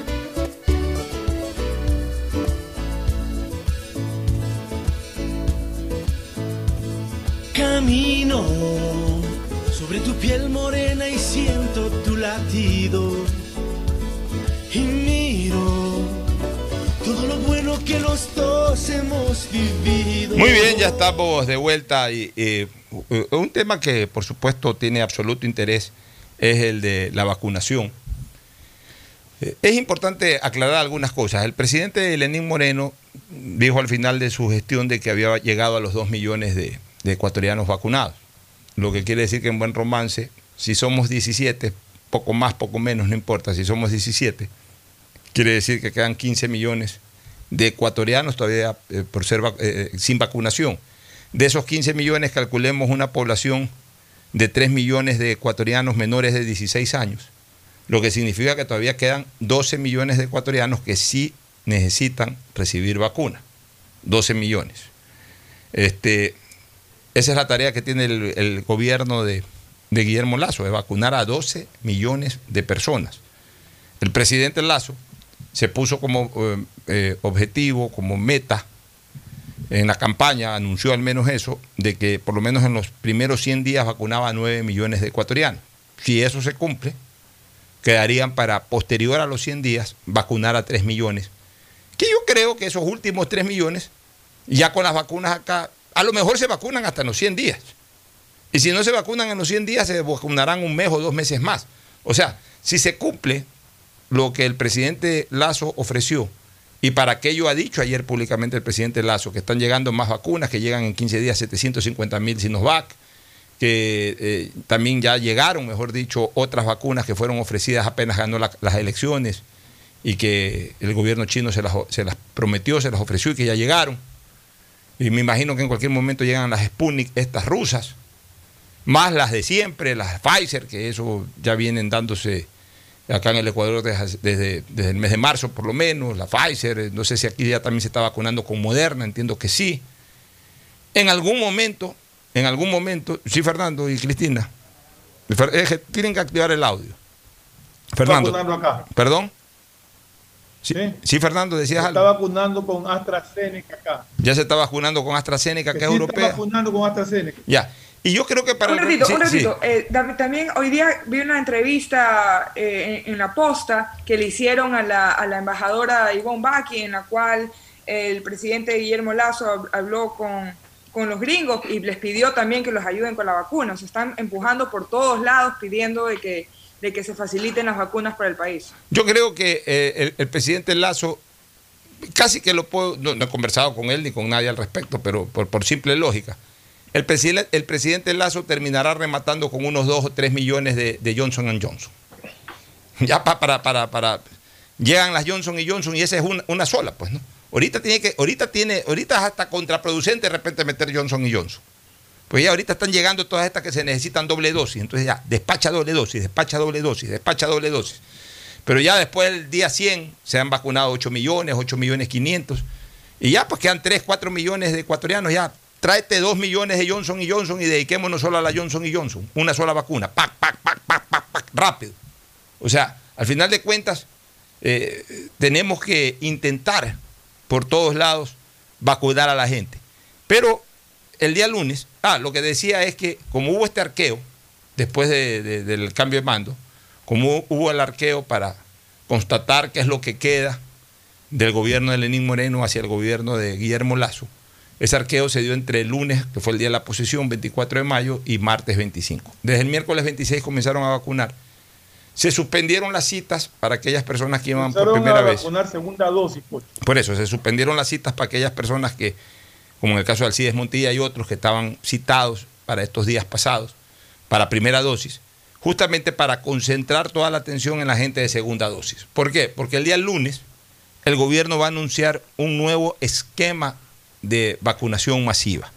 Muy bien, ya estamos de vuelta. Y, eh, un tema que por supuesto tiene absoluto interés es el de la vacunación. Eh, Es importante aclarar algunas cosas. El presidente Lenín Moreno dijo al final de su gestión de que había llegado a los 2 millones de, de ecuatorianos vacunados. Lo que quiere decir que en buen romance, si somos 17, poco más, poco menos, no importa, si somos 17, quiere decir que quedan 15 millones de ecuatorianos todavía eh, por ser vac- eh, sin vacunación. De esos 15 millones calculemos una población de 3 millones de ecuatorianos menores de 16 años, lo que significa que todavía quedan 12 millones de ecuatorianos que sí necesitan recibir vacuna. 12 millones. Este, esa es la tarea que tiene el, gobierno de, de Guillermo Lazo, de vacunar a 12 millones de personas. El presidente Lazo se puso como eh, eh, objetivo, como meta en la campaña, anunció al menos eso, de que por lo menos en los primeros 100 días vacunaba a 9 millones de ecuatorianos. Si eso se cumple, quedarían para posterior a los 100 días vacunar a 3 millones. Que yo creo que esos últimos 3 millones, ya con las vacunas acá, a lo mejor se vacunan hasta los 100 días. Y si no se vacunan en los 100 días, se vacunarán un mes o dos meses más. O sea, si se cumple lo que el presidente Lazo ofreció, y para aquello ha dicho ayer públicamente el presidente Lazo, que están llegando más vacunas, que llegan en 15 días 750 mil Sinovac, que eh, también ya llegaron, mejor dicho, otras vacunas que fueron ofrecidas apenas ganó la- las elecciones y que el gobierno chino se las, se las prometió, se las ofreció y que ya llegaron. Y me imagino que en cualquier momento llegan las Sputnik, estas rusas, más las de siempre, las Pfizer, que eso ya vienen dándose acá en el Ecuador desde, desde, desde el mes de marzo por lo menos, la Pfizer, eh, no sé si aquí ya también se está vacunando con Moderna, entiendo que sí. En algún momento, en algún momento, sí Fernando y Cristina, tienen que activar el audio. Fernando, acá. perdón. Sí, sí, Fernando, Se decías está algo. vacunando con AstraZeneca acá. Ya se está vacunando con AstraZeneca, que Que es sí está europea. vacunando con AstraZeneca. Ya. Y yo creo que para un el- ratito, sí, un sí. ratito. Eh, también hoy día vi una entrevista eh, en, en la posta que le hicieron a la, a la embajadora Ivonne Baki, en la cual el presidente Guillermo Lazo hab- habló con, con los gringos y les pidió también que los ayuden con la vacuna. Se están empujando por todos lados pidiendo de que, de que se faciliten las vacunas para el país. Yo creo que eh, el, presidente Lazo, casi que lo puedo, no, he conversado con él ni con nadie al respecto, pero por, por simple lógica, el presidente, el presidente Lazo terminará rematando con unos 2 o 3 millones de, de Johnson Johnson. Ya pa- para, para, para, llegan las Johnson y Johnson y esa es una, una sola, pues, ¿no? Ahorita tiene que, ahorita tiene, ahorita es hasta contraproducente de repente meter Johnson y Johnson. Pues ya ahorita están llegando todas estas que se necesitan doble dosis. Entonces ya, despacha doble dosis, despacha doble dosis, despacha doble dosis. Pero ya después del día 100 se han vacunado 8 millones, 8 millones 500. Y ya pues quedan 3, 4 millones de ecuatorianos. Ya tráete 2 millones de Johnson y Johnson y dediquémonos solo a la Johnson y Johnson. Una sola vacuna. Pac, pac, pac, pac, pac, pac, rápido. O sea, al final de cuentas, eh, tenemos que intentar por todos lados vacunar a la gente. Pero el día lunes, ah, lo que decía es que como hubo este arqueo, después de- de- del cambio de mando, como hubo el arqueo para constatar qué es lo que queda del gobierno de Lenín Moreno hacia el gobierno de Guillermo Lazo, ese arqueo se dio entre el lunes, que fue el día de la posesión, 24 de mayo, y martes 25. Desde el miércoles 26 comenzaron a vacunar. Se suspendieron las citas para aquellas personas que iban por primera a vez. vacunar segunda dosis, Pocho. Por eso, se suspendieron las citas para aquellas personas que, como en el caso de Alcides Montilla y otros que estaban citados para estos días pasados, para primera dosis, justamente para concentrar toda la atención en la gente de segunda dosis. ¿Por qué? Porque el día lunes el gobierno va a anunciar un nuevo esquema de vacunación masiva.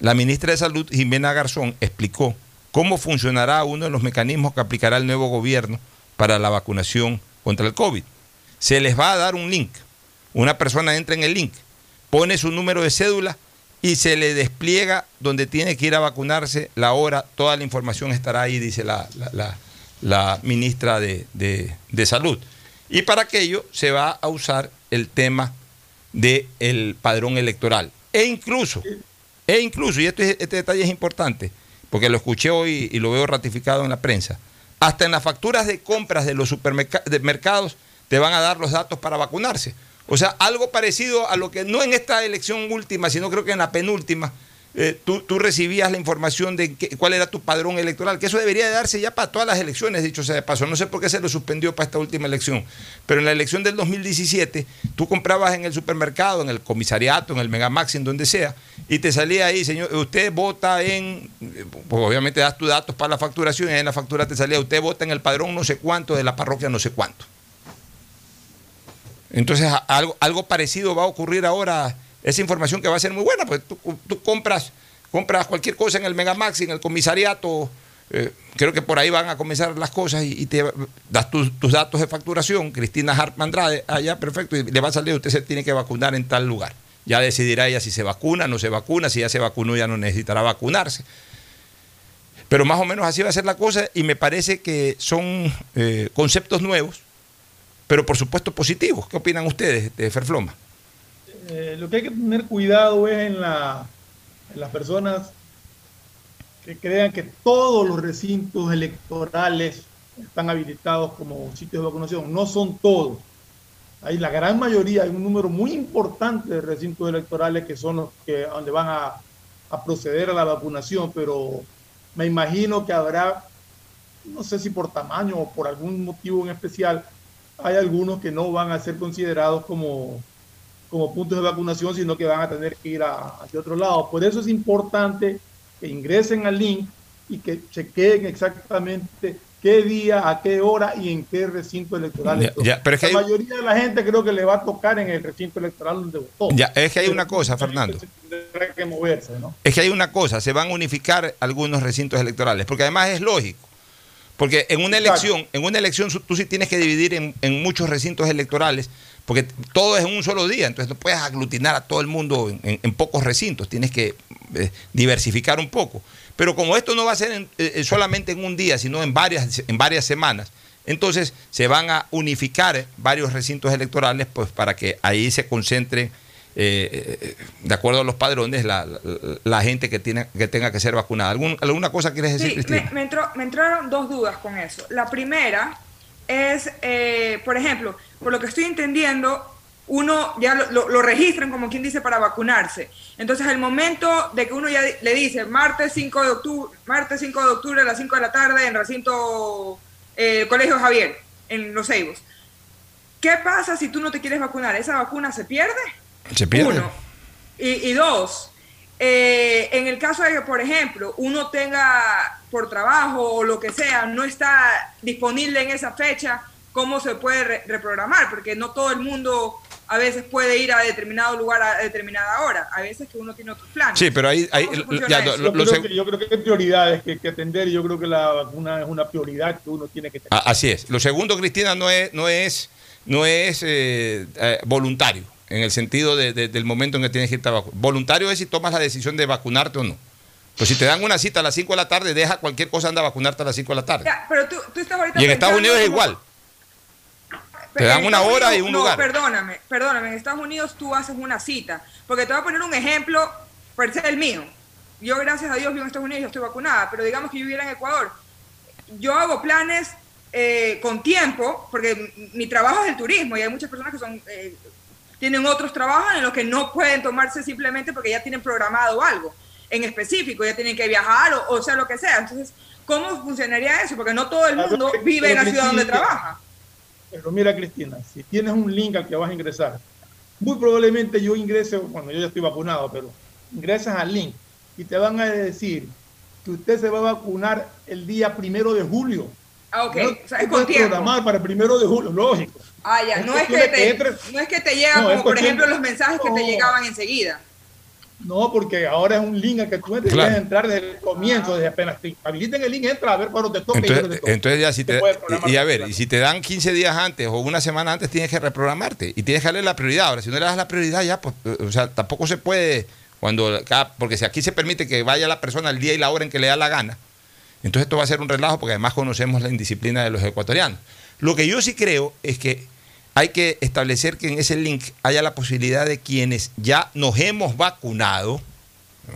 La ministra de Salud, Jimena Garzón, explicó cómo funcionará uno de los mecanismos que aplicará el nuevo gobierno para la vacunación contra el COVID. Se les va a dar un link. Una persona entra en el link, pone su número de cédula y se le despliega donde tiene que ir a vacunarse, la hora, toda la información estará ahí, dice la, la- la- la ministra de, Salud. Y para aquello se va a usar el tema del padrón electoral. E incluso, e incluso, y esto es- este detalle es importante, porque lo escuché hoy y lo veo ratificado en la prensa, hasta en las facturas de compras de los supermercados te van a dar los datos para vacunarse. O sea, algo parecido a lo que, no en esta elección última, sino creo que en la penúltima, eh, tú, tú recibías la información de qué- cuál era tu padrón electoral, que eso debería de darse ya para todas las elecciones, dicho sea de paso. No sé por qué se lo suspendió para esta última elección, pero en la elección del 2017 tú comprabas en el supermercado, en el comisariato, en el Megamax, en donde sea, y te salía ahí, señor, usted vota en, pues obviamente das tus datos para la facturación, y en la factura te salía, usted vota en el padrón no sé cuánto de la parroquia no sé cuánto. Entonces, algo, algo parecido va a ocurrir ahora. Esa información que va a ser muy buena, pues tú, compras, compras cualquier cosa en el Megamax, en el comisariato. eh, creo que por ahí van a comenzar las cosas y, te das tus, datos de facturación. Cristina Hart Andrade, allá, perfecto, y le va a salir, usted se tiene que vacunar en tal lugar. Ya decidirá ella si se vacuna, no se vacuna, si ya se vacunó, ya no necesitará vacunarse. Pero más o menos así va a ser la cosa y me parece que son eh, conceptos nuevos, pero por supuesto positivos. ¿Qué opinan ustedes de Ferfloma? Eh, lo que hay que tener cuidado es en, la, las personas que crean que todos los recintos electorales están habilitados como sitios de vacunación. No son todos. Hay la gran mayoría, hay un número muy importante de recintos electorales que son los que donde van a proceder a la vacunación, pero me imagino que habrá, no sé si por tamaño o por algún motivo en especial, hay algunos que no van a ser considerados como, como puntos de vacunación, sino que van a tener que ir a, hacia otro lado. Por eso es importante que ingresen al link y que chequeen exactamente qué día, a qué hora y en qué recinto electoral. Ya, esto. ya, pero es que la hay- mayoría de la gente creo que le va a tocar en el recinto electoral donde votó. Ya, es que hay una cosa, Fernando. Que moverse, ¿no? Es que hay una cosa, se van a unificar algunos recintos electorales, porque además es lógico. Porque en una elección, en una elección tú sí tienes que dividir en, en muchos recintos electorales, porque todo es en un solo día, entonces no puedes aglutinar a todo el mundo en, en- en pocos recintos, tienes que eh, diversificar un poco. Pero como esto no va a ser en- eh, solamente en un día, sino en varias, en varias semanas, entonces se van a unificar varios recintos electorales pues para que ahí se concentren eh, de acuerdo a los padrones, la, la- la gente que, tiene, que tenga que ser vacunada. ¿Algún- ¿Alguna cosa quieres decir, Sí, Cristina? me, me entró- me entraron dos dudas con eso. La primera es, eh, por ejemplo, por lo que estoy entendiendo, uno ya lo, lo- lo registran como quien dice para vacunarse. Entonces, el momento de que uno ya le dice martes 5 de octubre, martes 5 de octubre a las 5 de la tarde en recinto eh, Colegio Javier, en Los Ceibos. ¿Qué pasa si tú no te quieres vacunar? ¿Esa vacuna se pierde? Se pierde. Uno. Y, y dos, eh, en el caso de que, por ejemplo, uno tenga por trabajo o lo que sea, no está disponible en esa fecha, ¿cómo se puede re- reprogramar? Porque no todo el mundo a veces puede ir a determinado lugar a determinada hora. A veces que uno tiene otros planes. Sí, pero ahí, Yo creo, que, yo creo que hay prioridades que, que atender y yo creo que la vacuna es una prioridad que uno tiene que tener. así es. Lo segundo, Cristina, no es, no es, no es eh, eh, voluntario, en el sentido de- de- del momento en que tienes que irte a vacunar. Voluntario es si tomas la decisión de vacunarte o no. Pues si te dan una cita a las 5 de la tarde, deja cualquier cosa, anda a vacunarte a las 5 de la tarde. Ya, pero tú, tú estás ahorita Y en Estados Unidos es igual. Te dan una Estados hora y un no, lugar. Perdóname, perdóname. En Estados Unidos tú haces una cita. Porque te voy a poner un ejemplo, por ser el mío. Yo, gracias a Dios, vivo en Estados Unidos y estoy vacunada. Pero digamos que yo viviera en Ecuador. Yo hago planes eh, con tiempo, porque mi trabajo es el turismo y hay muchas personas que son eh, tienen otros trabajos en los que no pueden tomarse simplemente porque ya tienen programado algo en específico, ya tienen que viajar o, o sea lo que sea. Entonces, ¿cómo funcionaría eso? Porque no todo el mundo pero- vive en la ciudad donde trabaja. Pero mira, Cristina, si tienes un link al que vas a ingresar, muy probablemente yo ingrese, bueno, yo ya estoy vacunado, pero ingresas al link y te van a decir que usted se va a vacunar el día primero de julio. Ah, ok. No, o sea, tú es con puedes tiempo. programar para el primero de julio, lógico. Ah, ya. Es No es, que te, entres- no es que te llegan No, como, por ejemplo, los mensajes que te llegaban enseguida. No, porque ahora es un link al que tú entres y Claro. puedes entrar desde el comienzo, desde apenas te habiliten el link, entra a ver cuándo te toca y Entonces, te toca. entonces ya si te, programar y, y a ver, y si te dan 15 días antes o una semana antes tienes que reprogramarte y tienes que darle la prioridad. Ahora, si no le das la prioridad ya, pues, eh, o sea, tampoco se puede cuando cada- porque si aquí se permite que vaya la persona el día y la hora en que le da la gana, entonces esto va a ser un relajo porque además conocemos la indisciplina de los ecuatorianos. Lo que yo sí creo es que hay que establecer que en ese link haya la posibilidad de quienes ya nos hemos vacunado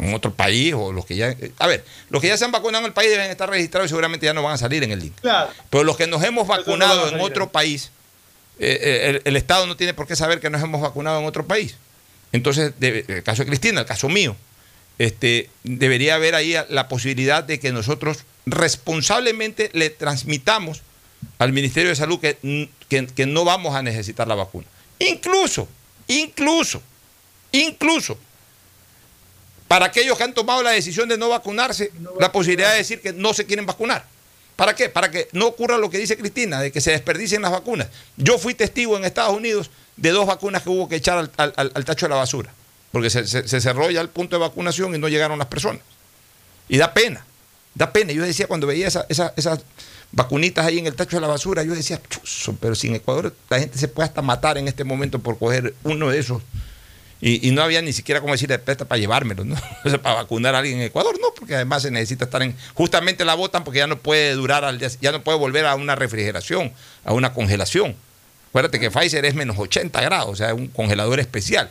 en otro país o los que ya... A ver, los que ya se han vacunado en el país deben estar registrados y seguramente ya no van a salir en el link. Claro. Pero los que nos hemos no vacunado en otro país, eh, eh, el, el Estado no tiene por qué saber que nos hemos vacunado en otro país. Entonces, debe- el caso de Cristina, el caso mío, este, debería haber ahí la posibilidad de que nosotros responsablemente le transmitamos al Ministerio de Salud que, que- que no vamos a necesitar la vacuna. Incluso, incluso, incluso, para aquellos que han tomado la decisión de no vacunarse, la posibilidad de decir que no se quieren vacunar. ¿Para qué? Para que no ocurra lo que dice Cristina, de que se desperdicien las vacunas. Yo fui testigo en Estados Unidos de dos vacunas que hubo que echar al, al- al- al tacho de la basura, porque se, se- se cerró ya el punto de vacunación y no llegaron las personas. Y da pena, da pena. Yo decía cuando veía esa- esa- esas vacunitas ahí en el tacho de la basura, yo decía, "Chuzo, pero si en Ecuador la gente se puede hasta matar en este momento por coger uno de esos. Y, no había ni siquiera como decirle presta para llevármelo, ¿no? O sea, para vacunar a alguien en Ecuador, no, porque además se necesita estar en. Justamente la botan porque ya no puede durar al día, ya no puede volver a una refrigeración, a una congelación. Acuérdate que Pfizer es menos 80 grados, o sea, es un congelador especial.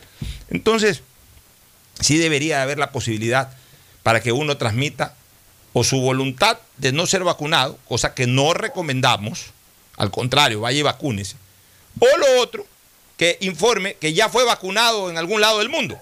Entonces, sí debería haber la posibilidad para que uno transmita o su voluntad de no ser vacunado, cosa que no recomendamos, al contrario, vaya y vacúnese, o lo otro, que informe que ya fue vacunado en algún lado del mundo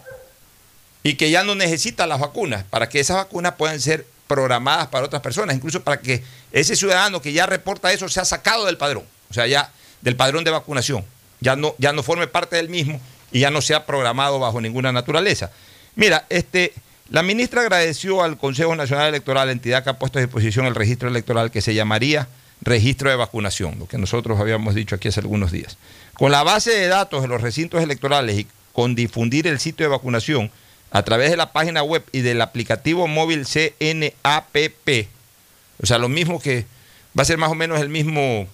y que ya no necesita las vacunas, para que esas vacunas puedan ser programadas para otras personas, incluso para que ese ciudadano que ya reporta eso sea sacado del padrón, o sea, ya del padrón de vacunación, ya no, ya no forme parte del mismo y ya no sea programado bajo ninguna naturaleza. Mira, este, la ministra agradeció al Consejo Nacional Electoral, entidad que ha puesto a disposición el registro electoral que se llamaría registro de vacunación, lo que nosotros habíamos dicho aquí hace algunos días. Con la base de datos de los recintos electorales y con difundir el sitio de vacunación a través de la página web y del aplicativo móvil CNAPP, o sea, lo mismo que va a ser más o menos el mismo,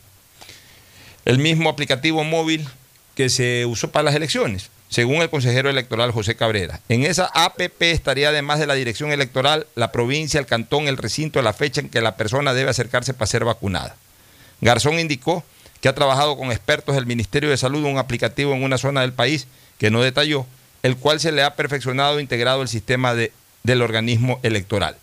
el mismo aplicativo móvil que se usó para las elecciones, según el consejero electoral José Cabrera. En esa APP estaría además de la dirección electoral, la provincia, el cantón, el recinto, la fecha en que la persona debe acercarse para ser vacunada. Garzón indicó que ha trabajado con expertos del Ministerio de Salud un aplicativo en una zona del país que no detalló, el cual se le ha perfeccionado e integrado el sistema de- del organismo electoral.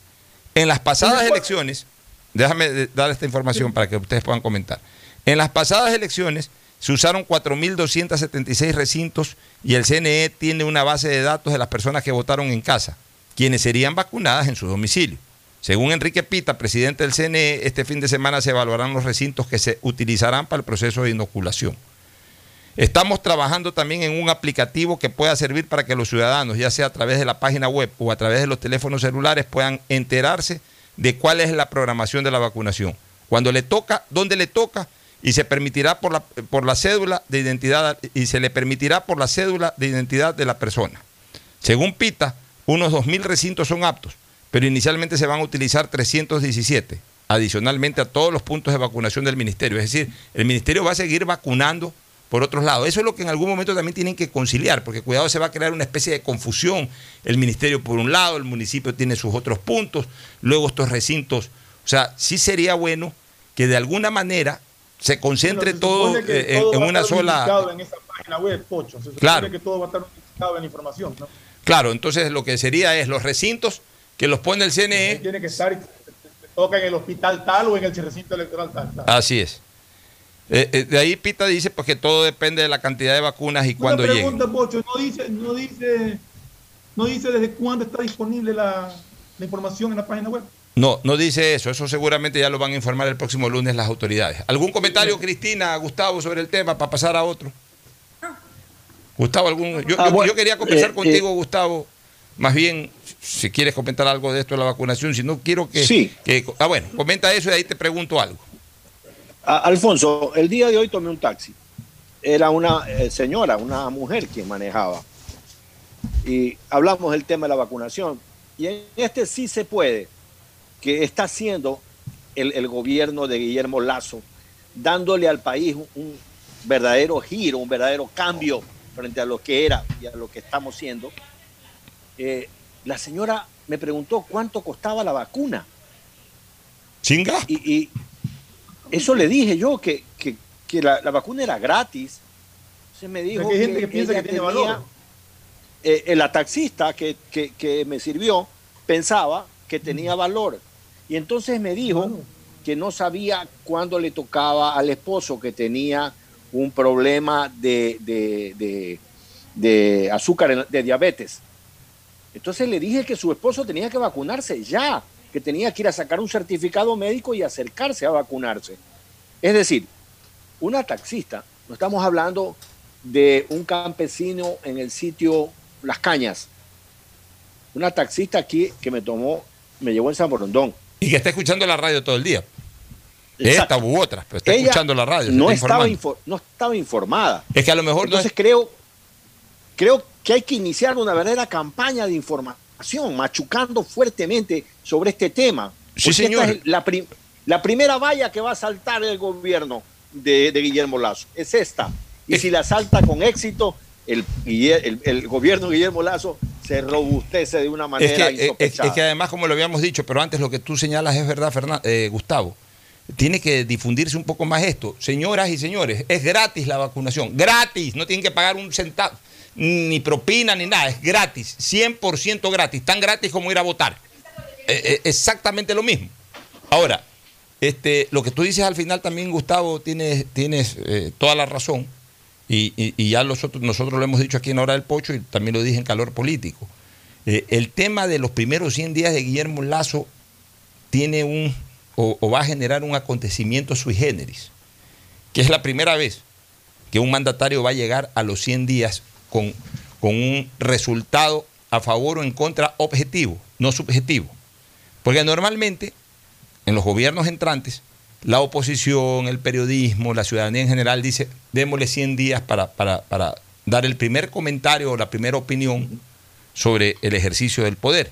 En las pasadas elecciones, déjame dar esta información para que ustedes puedan comentar. En las pasadas elecciones se usaron 4.276 recintos y el CNE tiene una base de datos de las personas que votaron en casa, quienes serían vacunadas en su domicilio. Según Enrique Pita, presidente del CNE, este fin de semana se evaluarán los recintos que se utilizarán para el proceso de inoculación. Estamos trabajando también en un aplicativo que pueda servir para que los ciudadanos, ya sea a través de la página web o a través de los teléfonos celulares, puedan enterarse de cuál es la programación de la vacunación. Cuando le toca, dónde le toca y se permitirá por la, por la cédula de identidad y se le permitirá por la cédula de identidad de la persona. Según PITA, unos 2.000 recintos son aptos, pero inicialmente se van a utilizar 317, adicionalmente a todos los puntos de vacunación del ministerio. Es decir, el ministerio va a seguir vacunando por otros lados. Eso es lo que en algún momento también tienen que conciliar, porque cuidado se va a crear una especie de confusión. El ministerio por un lado, el municipio tiene sus otros puntos, luego estos recintos. O sea, sí sería bueno que de alguna manera se concentre todo, eh, en, una sola... En esa página web, Pocho. Se claro. que todo va a estar unificado en la información. ¿no? Claro, entonces lo que sería es los recintos que los pone el CNE. Tiene que estar, toca en el hospital tal o en el recinto electoral tal. tal. Así es. Eh, eh, de ahí Pita dice pues que todo depende de la cantidad de vacunas y cuándo llegue. pregunta, Pocho, no dice, no dice, no dice desde cuándo está disponible la, la información en la página web. No, no dice eso. Eso seguramente ya lo van a informar el próximo lunes las autoridades. ¿Algún comentario, Cristina, Gustavo, sobre el tema para pasar a otro? Gustavo, algún. Yo, Ah, yo- bueno, yo quería conversar eh, contigo, eh. Gustavo. Más bien, si quieres comentar algo de esto de la vacunación, si no quiero que. Sí. que- ah, bueno, comenta eso y ahí te pregunto algo. A- Alfonso, el día de hoy tomé un taxi. Era una eh, señora, una mujer quien manejaba. Y hablamos del tema de la vacunación. Y en este sí se puede, que está haciendo el, el gobierno de Guillermo Lazo, dándole al país un, un verdadero giro, un verdadero cambio frente a lo que era y a lo que estamos siendo. Eh, la señora me preguntó cuánto costaba la vacuna. ¿Chinga? Y, y eso le dije yo, que, que- que la, la vacuna era gratis. Se me dijo que hay gente que piensa que tiene tenía- valor. eh, eh, la taxista que, que- que me sirvió pensaba que tenía valor. Y entonces me dijo que no sabía cuándo le tocaba al esposo que tenía un problema de, de- de- de azúcar, de diabetes. Entonces le dije que su esposo tenía que vacunarse ya, que tenía que ir a sacar un certificado médico y acercarse a vacunarse. Es decir, una taxista, no estamos hablando de un campesino en el sitio Las Cañas, una taxista aquí que me tomó, me llevó en San Borondón. Y que está escuchando la radio todo el día. Exacto. Esta u otra, pero está Ella escuchando la radio. No estaba, no informada. Es que a lo mejor no Entonces creo, creo que hay que iniciar una verdadera campaña de información, machucando fuertemente sobre este tema. Sí, Porque esta señor. es la, la primera valla que va a saltar el gobierno de, de Guillermo Lazo. Es esta. Y si la salta con éxito, el, el, el gobierno de Guillermo Lazo se robustece de una Es manera que, eh, es- es que además, como lo habíamos dicho, pero antes lo que tú señalas es verdad, Fernan- eh, Gustavo. Tiene que difundirse un poco más esto. Señoras y señores, es gratis la vacunación. Gratis. No tienen que pagar un centavo, ni propina, ni nada. Es gratis. 100% gratis. Tan gratis como ir a votar. Eh, eh, exactamente lo mismo. Ahora, este, lo que tú dices al final también, Gustavo, tienes, tienes toda la razón. Y, y- ya nosotros, nosotros lo hemos dicho aquí en Hora del Pocho y también lo dije en Calor Político. Eh, el tema de los primeros 100 días de Guillermo Lazo tiene un, o, o va a generar un acontecimiento sui generis, que es la primera vez que un mandatario va a llegar a los 100 días con, con un resultado a favor o en contra objetivo, no subjetivo. Porque normalmente en los gobiernos entrantes, la oposición, el periodismo, la ciudadanía en general dice, démosle 100 días para, para- para dar el primer comentario o la primera opinión sobre el ejercicio del poder.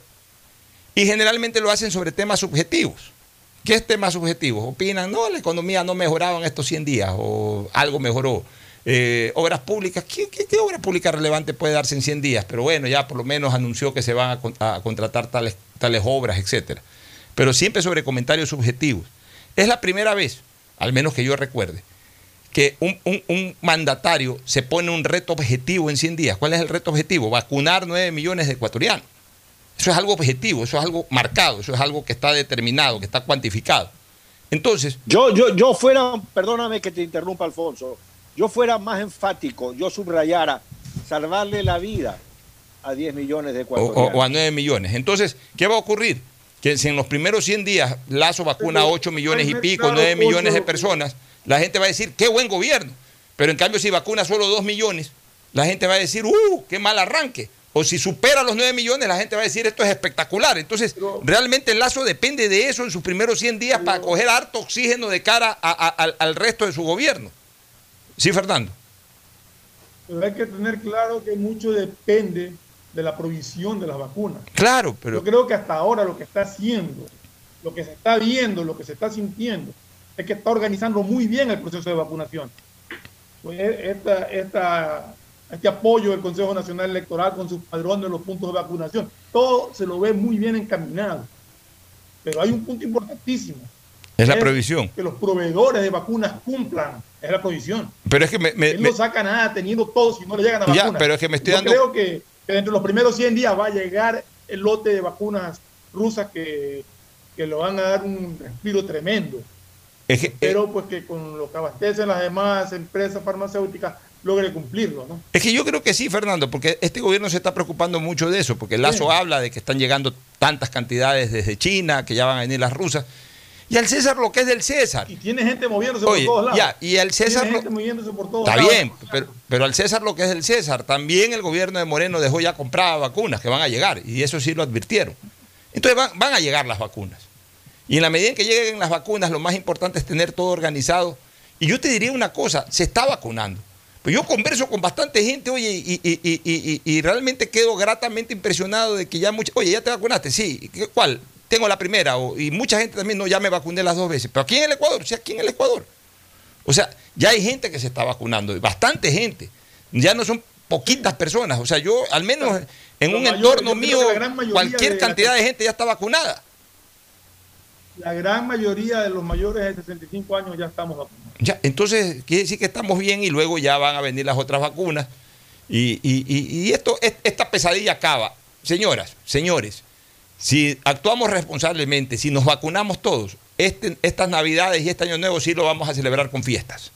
Y generalmente lo hacen sobre temas subjetivos. ¿Qué es temas subjetivos? Opinan, no, la economía no mejoraba en estos 100 días o algo mejoró. Eh, obras públicas, ¿qué, qué, obra pública relevante puede darse en 100 días? Pero bueno, ya por lo menos anunció que se van a, con- a contratar tales, tales obras, etcétera. Pero siempre sobre comentarios subjetivos. Es la primera vez, al menos que yo recuerde, que un, un- un mandatario se pone un reto objetivo en 100 días. ¿Cuál es el reto objetivo? Vacunar 9 millones de ecuatorianos. Eso es algo objetivo, eso es algo marcado, eso es algo que está determinado, que está cuantificado. Entonces, Yo, yo, yo fuera, perdóname que te interrumpa, Alfonso, yo fuera más enfático, yo subrayara salvarle la vida a 10 millones de o, ecuatorianos. o- o a 9 millones. Entonces, ¿qué va a ocurrir? Que si en los primeros 100 días Lazo vacuna a 8 millones y pico, 9 millones de personas, la gente va a decir, qué buen gobierno. Pero en cambio, si vacuna solo 2 millones, la gente va a decir, ¡uh! ¡Qué mal arranque! O si supera los 9 millones, la gente va a decir, esto es espectacular. Entonces, realmente el lazo depende de eso en sus primeros 100 días para coger harto oxígeno de cara al, al resto de su gobierno. Sí, Fernando. Pero hay que tener claro que mucho depende de la provisión de las vacunas. Claro, pero... Yo creo que hasta ahora lo que está haciendo, lo que se está viendo, lo que se está sintiendo, es que está organizando muy bien el proceso de vacunación. Pues esta, esta, este apoyo del Consejo Nacional Electoral con sus padrones en los puntos de vacunación, todo se lo ve muy bien encaminado. Pero hay un punto importantísimo. Es la provisión. Que los proveedores de vacunas cumplan. Es la provisión. Pero es que me, Él no saca nada teniendo todo si no le llegan a vacunas. Ya, pero es que me estoy Yo dando... creo que, que dentro de los primeros 100 días va a llegar el lote de vacunas rusas que, que lo van a dar un respiro tremendo. Es que, pero pues que con lo que abastecen las demás empresas farmacéuticas logre cumplirlo, ¿no? Es que yo creo que sí, Fernando, porque este gobierno se está preocupando mucho de eso, porque Lazo habla de que están llegando tantas cantidades desde China, que ya van a venir las rusas. Y al César lo que es del César. Y tiene gente moviéndose por todos lados. Ya, y al César. Tiene gente moviéndose por todos está lados. bien, pero, pero al César lo que es del César. También el gobierno de Moreno dejó ya compradas vacunas que van a llegar, y eso sí lo advirtieron. Entonces van, van a llegar las vacunas. Y en la medida en que lleguen las vacunas, lo más importante es tener todo organizado. Y yo te diría una cosa, se está vacunando. Pero yo converso con bastante gente, oye, y, y, y, y realmente quedo gratamente impresionado de que ya mucha, oye, ¿ya te vacunaste? Sí, ¿cuál? Tengo la primera, o, y mucha gente también, no, ya me vacuné las dos veces. Pero aquí en el Ecuador, sí, aquí en el Ecuador. O sea, ya hay gente que se está vacunando, bastante gente. Ya no son poquitas personas. O sea, yo, al menos en un mayor, entorno mío, cualquier de cantidad la- de gente ya está vacunada. La gran mayoría de los mayores de 65 años ya estamos vacunados. Ya, entonces quiere decir que estamos bien y luego ya van a venir las otras vacunas. Y, y- y- y esto, es- esta pesadilla acaba. Señoras, señores, si actuamos responsablemente, si nos vacunamos todos, este- estas navidades y este año nuevo sí lo vamos a celebrar con fiestas.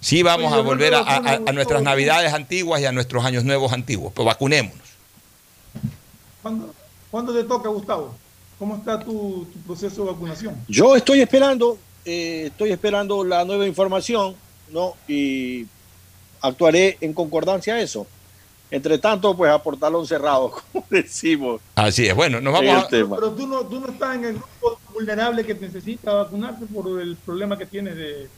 Sí vamos Oye, a volver a, a- a nuestras navidades antiguas y a nuestros años nuevos antiguos, pero vacunémonos. ¿Cuándo, cuándo te toca, Gustavo? ¿Cómo está tu, tu proceso de vacunación? Yo estoy esperando, eh, estoy esperando la nueva información, ¿no? Y actuaré en concordancia a eso. Entre tanto, pues a portalón cerrado, como decimos. Así es, bueno, nos vamos a... tema. Pero tú no, tú no estás en el grupo vulnerable que necesita vacunarse por el problema que tienes de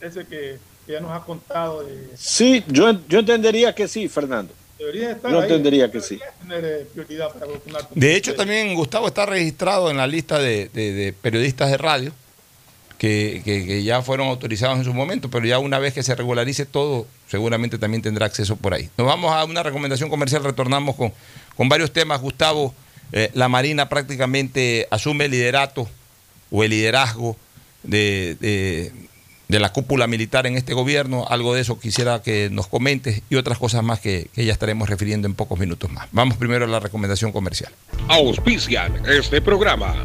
ese que, que ya nos has contado. De, Sí, yo, yo entendería que sí, Fernando. estar Yo ahí, entendería que sí. tener eh, prioridad para vacunarte. De hecho, también Gustavo está registrado en la lista de, de- de periodistas de radio que, ya fueron autorizados en su momento, pero ya una vez que se regularice todo, seguramente también tendrá acceso por ahí. Nos vamos a una recomendación comercial, retornamos con, con varios temas. Gustavo, eh, la Marina prácticamente asume el liderato o el liderazgo de, de- la cúpula militar en este gobierno. Algo de eso quisiera que nos comentes y otras cosas más que ya estaremos refiriendo en pocos minutos más. Vamos primero a la recomendación comercial. Auspician este programa.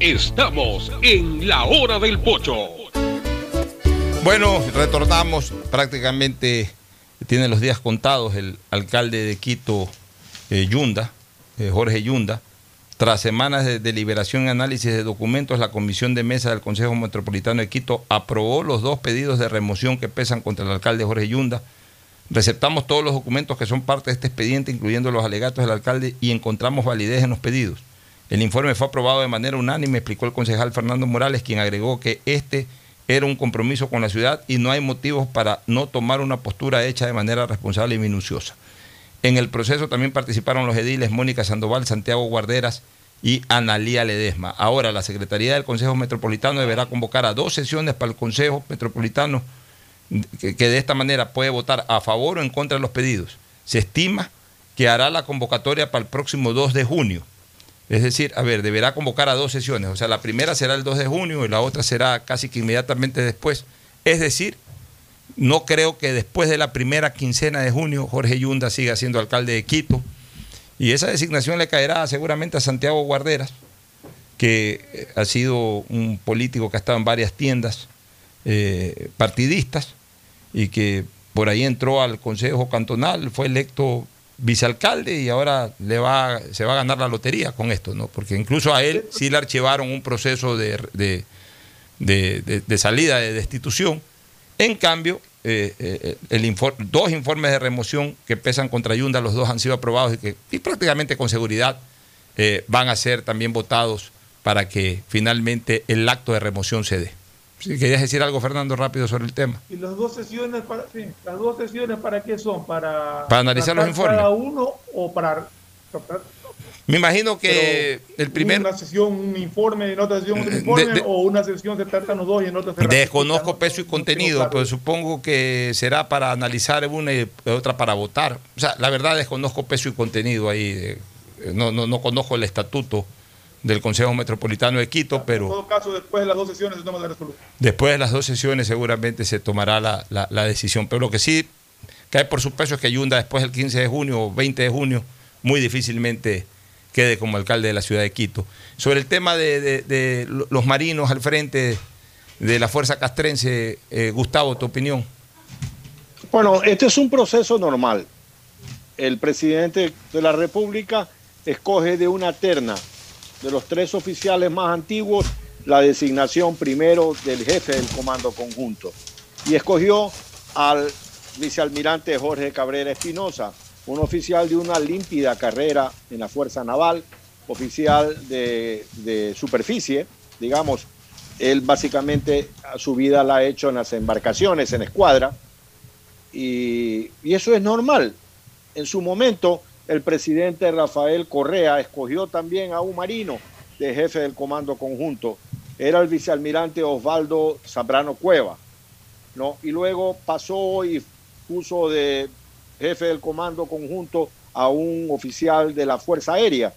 Estamos en la hora del pocho. Bueno, retornamos prácticamente, tiene los días contados el alcalde de Quito, eh, Yunda, eh, Jorge Yunda. Tras semanas de deliberación y análisis de documentos, la Comisión de Mesa del Consejo Metropolitano de Quito aprobó los dos pedidos de remoción que pesan contra el alcalde Jorge Yunda. Receptamos todos los documentos que son parte de este expediente, incluyendo los alegatos del alcalde, y encontramos validez en los pedidos. El informe fue aprobado de manera unánime, explicó el concejal Fernando Morales, quien agregó que este era un compromiso con la ciudad y no hay motivos para no tomar una postura hecha de manera responsable y minuciosa. En el proceso también participaron los ediles Mónica Sandoval, Santiago Guarderas y Analía Ledesma. Ahora la Secretaría del Consejo Metropolitano deberá convocar a dos sesiones para el Consejo Metropolitano que, de esta manera puede votar a favor o en contra de los pedidos. Se estima que hará la convocatoria para el próximo 2 de junio. Es decir, a ver, deberá convocar a dos sesiones. O sea, la primera será el 2 de junio y la otra será casi que inmediatamente después. Es decir, no creo que después de la primera quincena de junio Jorge Yunda siga siendo alcalde de Quito. Y esa designación le caerá seguramente a Santiago Guarderas, que ha sido un político que ha estado en varias tiendas eh, partidistas y que por ahí entró al Consejo Cantonal, fue electo vicealcalde y ahora le va, se va a ganar la lotería con esto, ¿no? Porque incluso a él sí le archivaron un proceso de, de, de, salida de destitución. En cambio, eh, eh, el dos informes de remoción que pesan contra Yunda, los dos han sido aprobados y que y prácticamente con seguridad eh, van a ser también votados para que finalmente el acto de remoción se dé. Si querías decir algo, Fernando, rápido sobre el tema. ¿Y las dos sesiones para, sí, las dos sesiones para qué son? ¿Para, Para analizar los informes. Cada uno o para... Me imagino que el primer... Una sesión, un informe, en otra sesión, un De- informe, de- o una sesión se tratan los dos y en otra se Desconozco ¿no? peso y No contenido, claro. pero supongo que será para analizar una y otra para votar. O sea, la verdad desconozco peso y contenido ahí. eh, No, no, no conozco el estatuto del Consejo Metropolitano de Quito, En pero todo caso, después de las dos sesiones se toma la resolución. después de las dos sesiones seguramente se tomará la, la- la decisión. Pero lo que sí cae por su peso es que Yunda después del 15 de junio o 20 de junio muy difícilmente quede como alcalde de la ciudad de Quito. Sobre el tema de, de- de los marinos al frente de la Fuerza Castrense, eh, Gustavo, tu opinión. Bueno, este es un proceso normal. El presidente de la República escoge de una terna de los tres oficiales más antiguos la designación primero del jefe del comando conjunto. Y escogió al vicealmirante Jorge Cabrera Espinosa, un oficial de una límpida carrera en la Fuerza Naval, oficial de, de superficie, digamos, él básicamente su vida la ha hecho en las embarcaciones, en escuadra, y, y eso es normal. En su momento, el presidente Rafael Correa escogió también a un marino de jefe del comando conjunto. Era el vicealmirante Osvaldo Zambrano Cueva. ¿no? Y luego pasó y puso de jefe del comando conjunto a un oficial de la Fuerza Aérea.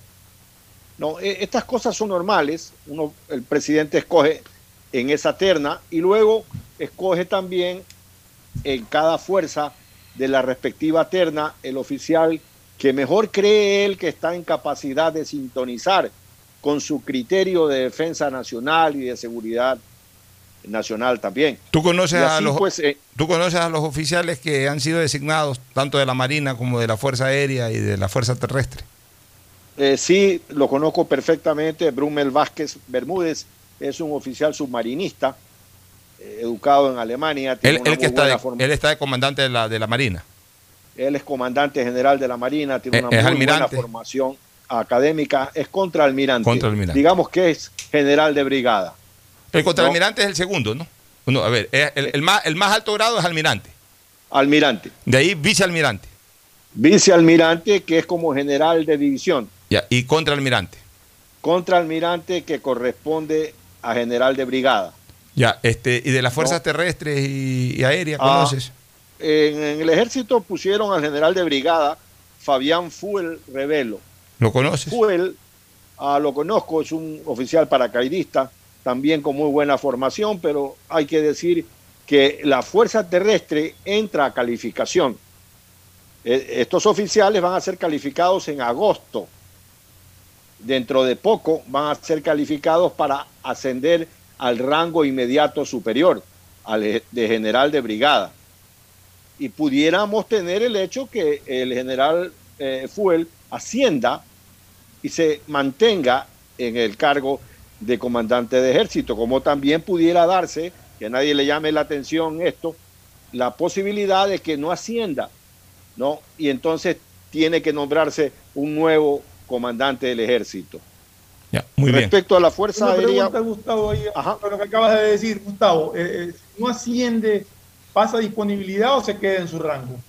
No, e- estas cosas son normales. Uno, el presidente escoge en esa terna y luego escoge también en cada fuerza de la respectiva terna el oficial que mejor cree él que está en capacidad de sintonizar con su criterio de defensa nacional y de seguridad nacional también. ¿Tú conoces, a los, pues, eh, ¿Tú conoces a los oficiales que han sido designados tanto de la Marina como de la Fuerza Aérea y de la Fuerza Terrestre? Eh, sí, lo conozco perfectamente. Brumel Vázquez Bermúdez es un oficial submarinista, eh, educado en Alemania. tiene Él, que está de, él está de comandante de la, de la Marina. Él es comandante general de la Marina, tiene una es muy almirante. buena formación académica, es contraalmirante. Contraalmirante. Digamos que es general de brigada. El contraalmirante es el segundo, ¿no? No, a ver, el, el más, el más alto grado es almirante. Almirante. De ahí vicealmirante. Vicealmirante, que es como general de división. Ya, y contraalmirante. Contraalmirante, que corresponde a general de brigada. Ya, este, y de las fuerzas No. terrestres y, y aéreas, Ah, ¿conoces? En, en el ejército pusieron al general de brigada Fabián Fuel Revelo. ¿Lo conoces? Fuel, ah, lo conozco, es un oficial paracaidista, también con muy buena formación, pero hay que decir que la fuerza terrestre entra a calificación. Eh, Estos oficiales van a ser calificados en agosto. Dentro de poco van a ser calificados para ascender al rango inmediato superior, al de general de brigada. Y pudiéramos tener el hecho que el general eh, Fuel ascienda y se mantenga en el cargo de comandante de ejército, como también pudiera darse, que a nadie le llame la atención esto, la posibilidad de que no ascienda, ¿no? Y entonces tiene que nombrarse un nuevo comandante del ejército. Ya, muy bien. Respecto a la Fuerza Una Aérea, pregunta, Gustavo, ahí, a lo que acabas de decir, Gustavo. eh, eh, ¿No asciende, pasa disponibilidad o se queda en su rango?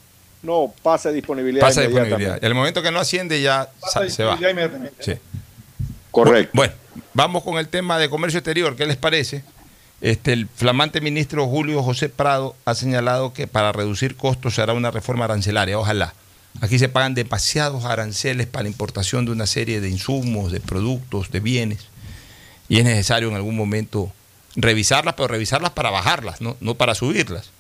no pasa disponibilidad. Pasa disponibilidad. En el momento que no asciende ya Pasa sa- se va. disponibilidad inmediatamente. Sí. Correcto. Bueno, vamos con el tema de comercio exterior. ¿Qué les parece? Este, el flamante ministro Julio José Prado ha señalado que para reducir costos se hará una reforma arancelaria. Ojalá. Aquí se pagan demasiados aranceles para la importación de una serie de insumos, de productos, de bienes. Y es necesario en algún momento revisarlas, pero revisarlas para bajarlas, no, no para subirlas.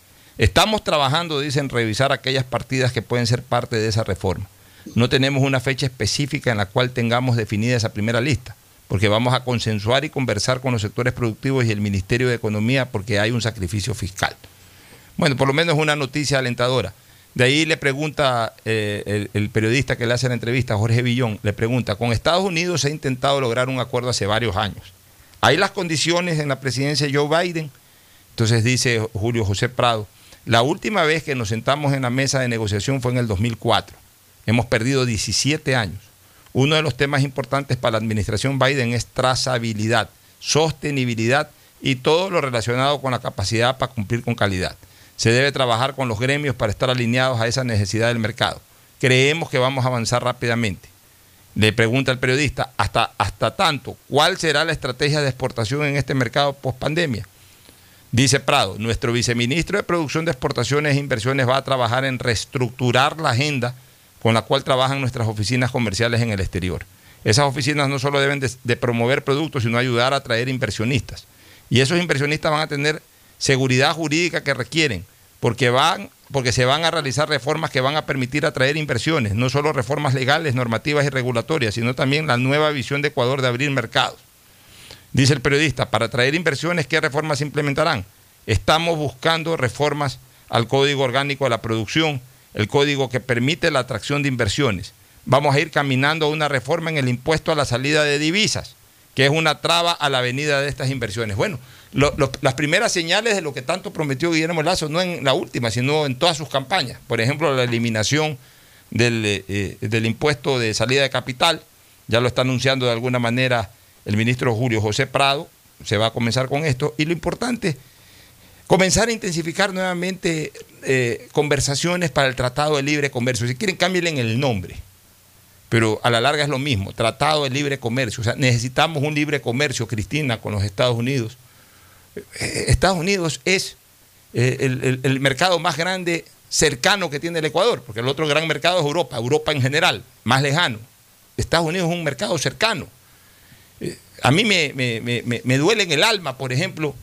Estamos trabajando, dicen, revisar aquellas partidas que pueden ser parte de esa reforma. No tenemos una fecha específica en la cual tengamos definida esa primera lista, porque vamos a consensuar y conversar con los sectores productivos y el Ministerio de Economía porque hay un sacrificio fiscal. Bueno, por lo menos es una noticia alentadora. De ahí le pregunta eh, el, el periodista que le hace la entrevista, Jorge Villón, le pregunta, con Estados Unidos se ha intentado lograr un acuerdo hace varios años. ¿Hay las condiciones en la presidencia de Joe Biden? Entonces dice Julio José Prado, la última vez que nos sentamos en la mesa de negociación fue en el 2004. Hemos perdido 17 años. Uno de los temas importantes para la administración Biden es trazabilidad, sostenibilidad y todo lo relacionado con la capacidad para cumplir con calidad. Se debe trabajar con los gremios para estar alineados a esa necesidad del mercado. Creemos que vamos a avanzar rápidamente. Le pregunta el periodista, hasta, hasta tanto, ¿cuál será la estrategia de exportación en este mercado post pandemia? Dice Prado, nuestro viceministro de Producción de Exportaciones e Inversiones va a trabajar en reestructurar la agenda con la cual trabajan nuestras oficinas comerciales en el exterior. Esas oficinas no solo deben de, promover productos, sino ayudar a atraer inversionistas. Y esos inversionistas van a tener seguridad jurídica que requieren, porque, van, porque se van a realizar reformas que van a permitir atraer inversiones, no solo reformas legales, normativas y regulatorias, sino también la nueva visión de Ecuador de abrir mercados. Dice el periodista, para atraer inversiones, ¿qué reformas se implementarán? Estamos buscando reformas al Código Orgánico de la Producción, el código que permite la atracción de inversiones. Vamos a ir caminando a una reforma en el impuesto a la salida de divisas, que es una traba a la venida de estas inversiones. Bueno, las primeras señales de lo que tanto prometió Guillermo Lazo, no en la última, sino en todas sus campañas. Por ejemplo, la eliminación del, eh, del impuesto de salida de capital, ya lo está anunciando de alguna manera el ministro Julio José Prado, se va a comenzar con esto. Y lo importante, comenzar a intensificar nuevamente eh, conversaciones para el Tratado de Libre Comercio. Si quieren, cámbienle en el nombre. Pero a la larga es lo mismo, Tratado de Libre Comercio. O sea, necesitamos un libre comercio, Cristina, con los Estados Unidos. Eh, Estados Unidos es eh, el- el mercado más grande cercano que tiene el Ecuador, porque el otro gran mercado es Europa, Europa en general, más lejano. Estados Unidos es un mercado cercano. A mí me, me- me- me- duele en el alma, por ejemplo,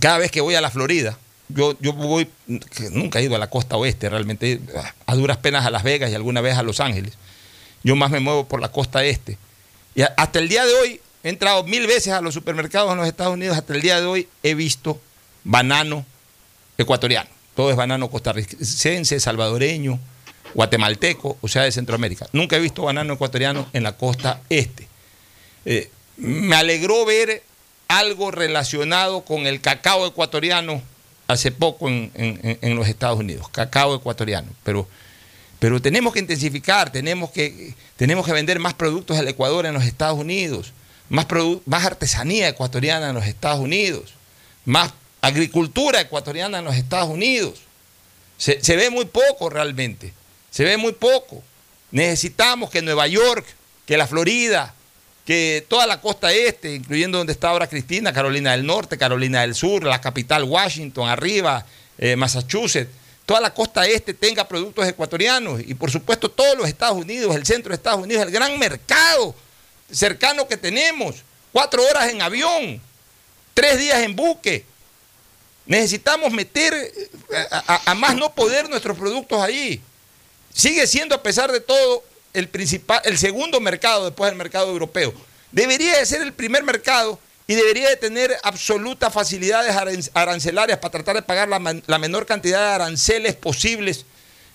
cada vez que voy a la Florida, yo, yo voy, nunca he ido a la costa oeste realmente, a duras penas a Las Vegas y alguna vez a Los Ángeles. Yo más me muevo por la costa este. Y hasta el día de hoy, he entrado mil veces a los supermercados en los Estados Unidos, hasta el día de hoy he visto banano ecuatoriano. Todo es banano costarricense, salvadoreño, guatemalteco, o sea, de Centroamérica. Nunca he visto banano ecuatoriano en la costa este. Eh, me alegró ver algo relacionado con el cacao ecuatoriano hace poco en, los Estados Unidos, cacao ecuatoriano, pero, pero tenemos que intensificar, tenemos que, tenemos que vender más productos del Ecuador en los Estados Unidos, más, más artesanía ecuatoriana en los Estados Unidos, más agricultura ecuatoriana en los Estados Unidos. Se, se ve muy poco realmente, se ve muy poco. Necesitamos que Nueva York, que la Florida, que toda la costa este, incluyendo donde está ahora Cristina, Carolina del Norte, Carolina del Sur, la capital Washington, arriba, eh, Massachusetts, toda la costa este tenga productos ecuatorianos y por supuesto todos los Estados Unidos, el centro de Estados Unidos, el gran mercado cercano que tenemos, cuatro horas en avión, tres días en buque. Necesitamos meter eh, a, a- a más no poder nuestros productos allí. Sigue siendo, a pesar de todo, el, principal, el segundo mercado después del mercado europeo. Debería de ser el primer mercado y debería de tener absolutas facilidades aran- arancelarias para tratar de pagar la menor cantidad de aranceles posibles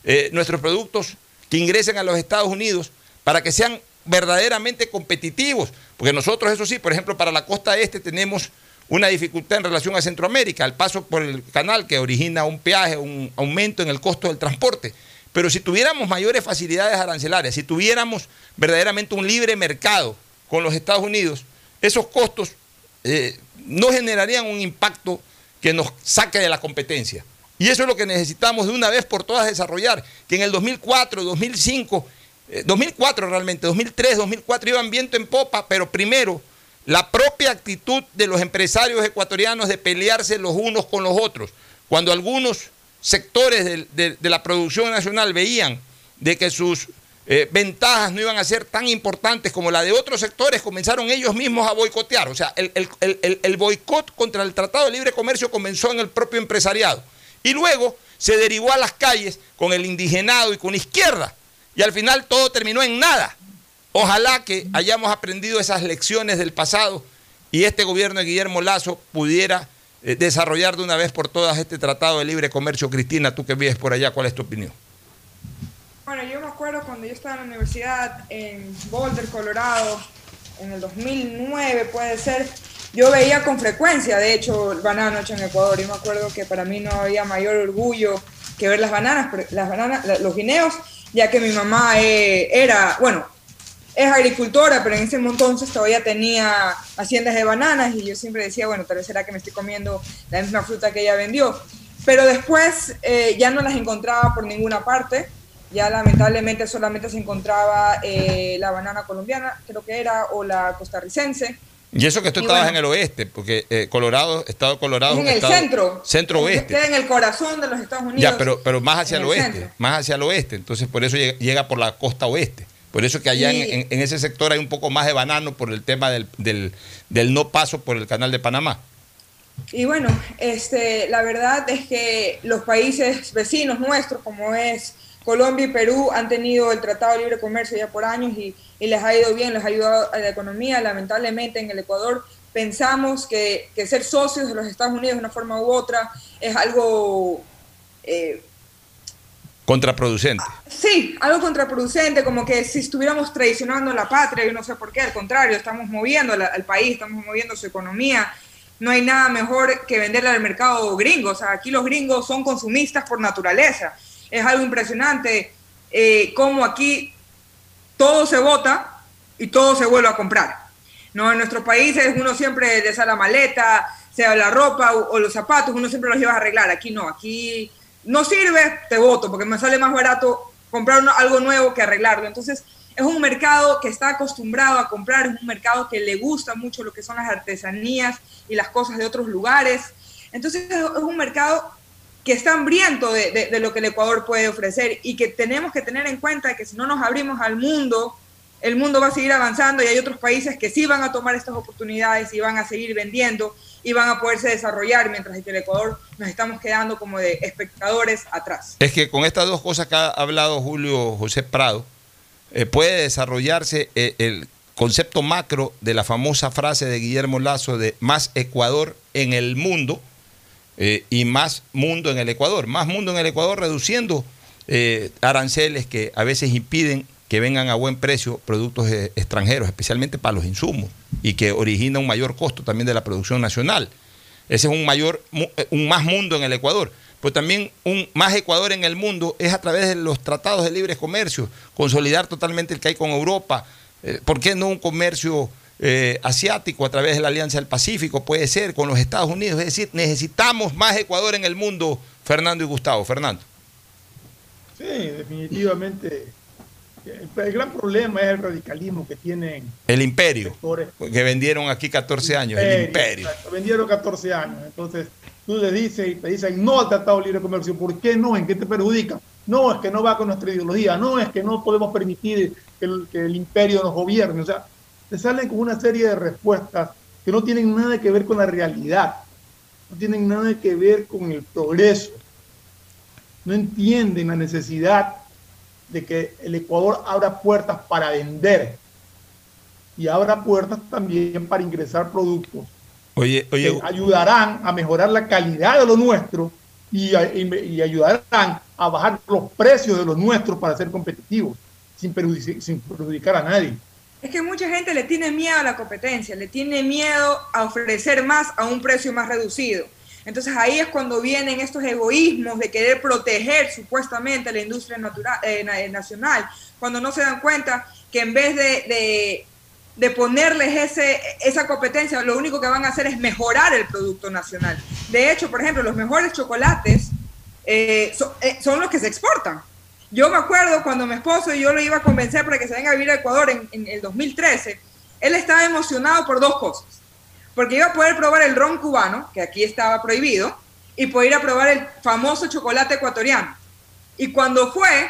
eh, nuestros productos que ingresen a los Estados Unidos para que sean verdaderamente competitivos. Porque nosotros, eso sí, por ejemplo, para la costa este tenemos una dificultad en relación a Centroamérica, el paso por el canal que origina un peaje, un aumento en el costo del transporte. Pero si tuviéramos mayores facilidades arancelarias, si tuviéramos verdaderamente un libre mercado con los Estados Unidos, esos costos eh, no generarían un impacto que nos saque de la competencia. Y eso es lo que necesitamos de una vez por todas desarrollar, que en el 2004, 2005, eh, 2004 realmente, 2003, 2004 iban viento en popa, pero primero la propia actitud de los empresarios ecuatorianos de pelearse los unos con los otros. Cuando algunos sectores de, la producción nacional veían de que sus eh, ventajas no iban a ser tan importantes como la de otros sectores, comenzaron ellos mismos a boicotear. O sea, el, el- el- el- boicot contra el Tratado de Libre Comercio comenzó en el propio empresariado. Y luego se derivó a las calles con el indigenado y con izquierda. Y al final todo terminó en nada. Ojalá que hayamos aprendido esas lecciones del pasado y este gobierno de Guillermo Lazo pudiera desarrollar de una vez por todas este tratado de libre comercio. Cristina, tú que vives por allá, ¿cuál es tu opinión? Bueno, yo me acuerdo cuando yo estaba en la universidad en Boulder, Colorado, en el 2009 puede ser, yo veía con frecuencia, de hecho, el banano hecho en Ecuador. Yo me acuerdo que para mí no había mayor orgullo que ver las bananas, las bananas, los guineos, ya que mi mamá eh, era, bueno, es agricultora, pero en ese entonces todavía tenía haciendas de bananas y yo siempre decía, bueno, tal vez será que me estoy comiendo la misma fruta que ella vendió. Pero después eh, ya no las encontraba por ninguna parte, ya lamentablemente solamente se encontraba eh, la banana colombiana, creo que era, o la costarricense. Y eso que tú Y estabas bueno. en el oeste, porque eh, Colorado, Estado Colorado Es en el estado- centro. Centro oeste. Queda en el corazón de los Estados Unidos. Ya, pero, pero más hacia el el oeste, centro. más hacia el oeste. Entonces, por eso llega, llega por la costa oeste. Por eso que allá en- Y- en, en ese sector hay un poco más de banano por el tema del, del, del no paso por el canal de Panamá. Y bueno, este, la verdad es que los países vecinos nuestros, como es Colombia y Perú, han tenido el Tratado de Libre Comercio ya por años y, y les ha ido bien, les ha ayudado a la economía. Lamentablemente en el Ecuador pensamos que, que ser socios de los Estados Unidos de una forma u otra es algo, eh, Contraproducente. sí, algo contraproducente, como que si estuviéramos traicionando la patria, yo no sé por qué, al contrario, estamos moviendo al país, estamos moviendo su economía. No hay nada mejor que venderle al mercado gringo. O sea, aquí los gringos son consumistas por naturaleza. Es algo impresionante eh, cómo aquí todo se vota y todo se vuelve a comprar. No, en nuestros países uno siempre sale la maleta, sea la ropa o, o los zapatos, uno siempre los lleva a arreglar. Aquí no, aquí no sirve, te voto, porque me sale más barato comprar algo nuevo que arreglarlo. Entonces, es un mercado que está acostumbrado a comprar, es un mercado que le gusta mucho lo que son las artesanías y las cosas de otros lugares. Entonces, es un mercado que está hambriento de- de lo que el Ecuador puede ofrecer y que tenemos que tener en cuenta que si no nos abrimos al mundo, el mundo va a seguir avanzando y hay otros países que sí van a tomar estas oportunidades y van a seguir vendiendo y van a poderse desarrollar, mientras que el Ecuador nos estamos quedando como de espectadores atrás. Es que con estas dos cosas que ha hablado Julio José Prado, eh, puede desarrollarse eh, el concepto macro de la famosa frase de Guillermo Lazo de más Ecuador en el mundo eh, y más mundo en el Ecuador. Más mundo en el Ecuador reduciendo aranceles que a veces impiden que vengan a buen precio productos extranjeros, especialmente para los insumos, y que origina un mayor costo también de la producción nacional. Ese es un mayor, un más mundo en el Ecuador pues también un más Ecuador en el mundo es a través de los tratados de libre comercio, consolidar totalmente el que hay con Europa. Eh, ¿Por qué no un comercio eh, asiático a través de la Alianza del Pacífico? Puede ser con los Estados Unidos. Es decir, necesitamos más Ecuador en el mundo, Fernando y Gustavo. Fernando. Sí, definitivamente. El, gran problema es el radicalismo que tienen. El imperio. Que vendieron aquí 14 años. el imperio. vendieron 14 años. Entonces, tú le dices y te dicen no al Tratado de Libre Comercio, ¿por qué no? ¿En qué te perjudica? No, es que no va con nuestra ideología, no, es que no podemos permitir que el, imperio nos gobierne. O sea, te salen con una serie de respuestas que no tienen nada que ver con la realidad, no tienen nada que ver con el progreso, no entienden la necesidad de que el Ecuador abra puertas para vender y abra puertas también para ingresar productos Oye, oye. Que ayudarán a mejorar la calidad de lo nuestro y, ayudarán a bajar los precios de los nuestros para ser competitivos, sin, sin perjudicar a nadie. Es que mucha gente le tiene miedo a la competencia, le tiene miedo a ofrecer más a un precio más reducido. Entonces ahí es cuando vienen estos egoísmos de querer proteger supuestamente la industria natural, eh, nacional, cuando no se dan cuenta que en vez de de ponerles ese, esa competencia, lo único que van a hacer es mejorar el producto nacional. De hecho, por ejemplo, los mejores chocolates eh, eh, son los que se exportan. Yo me acuerdo cuando mi esposo y yo lo iba a convencer para que se venga a vivir a Ecuador en, en el 2013, él estaba emocionado por dos cosas. Porque iba a poder probar el ron cubano, que aquí estaba prohibido, y poder ir a probar el famoso chocolate ecuatoriano. Y cuando fue,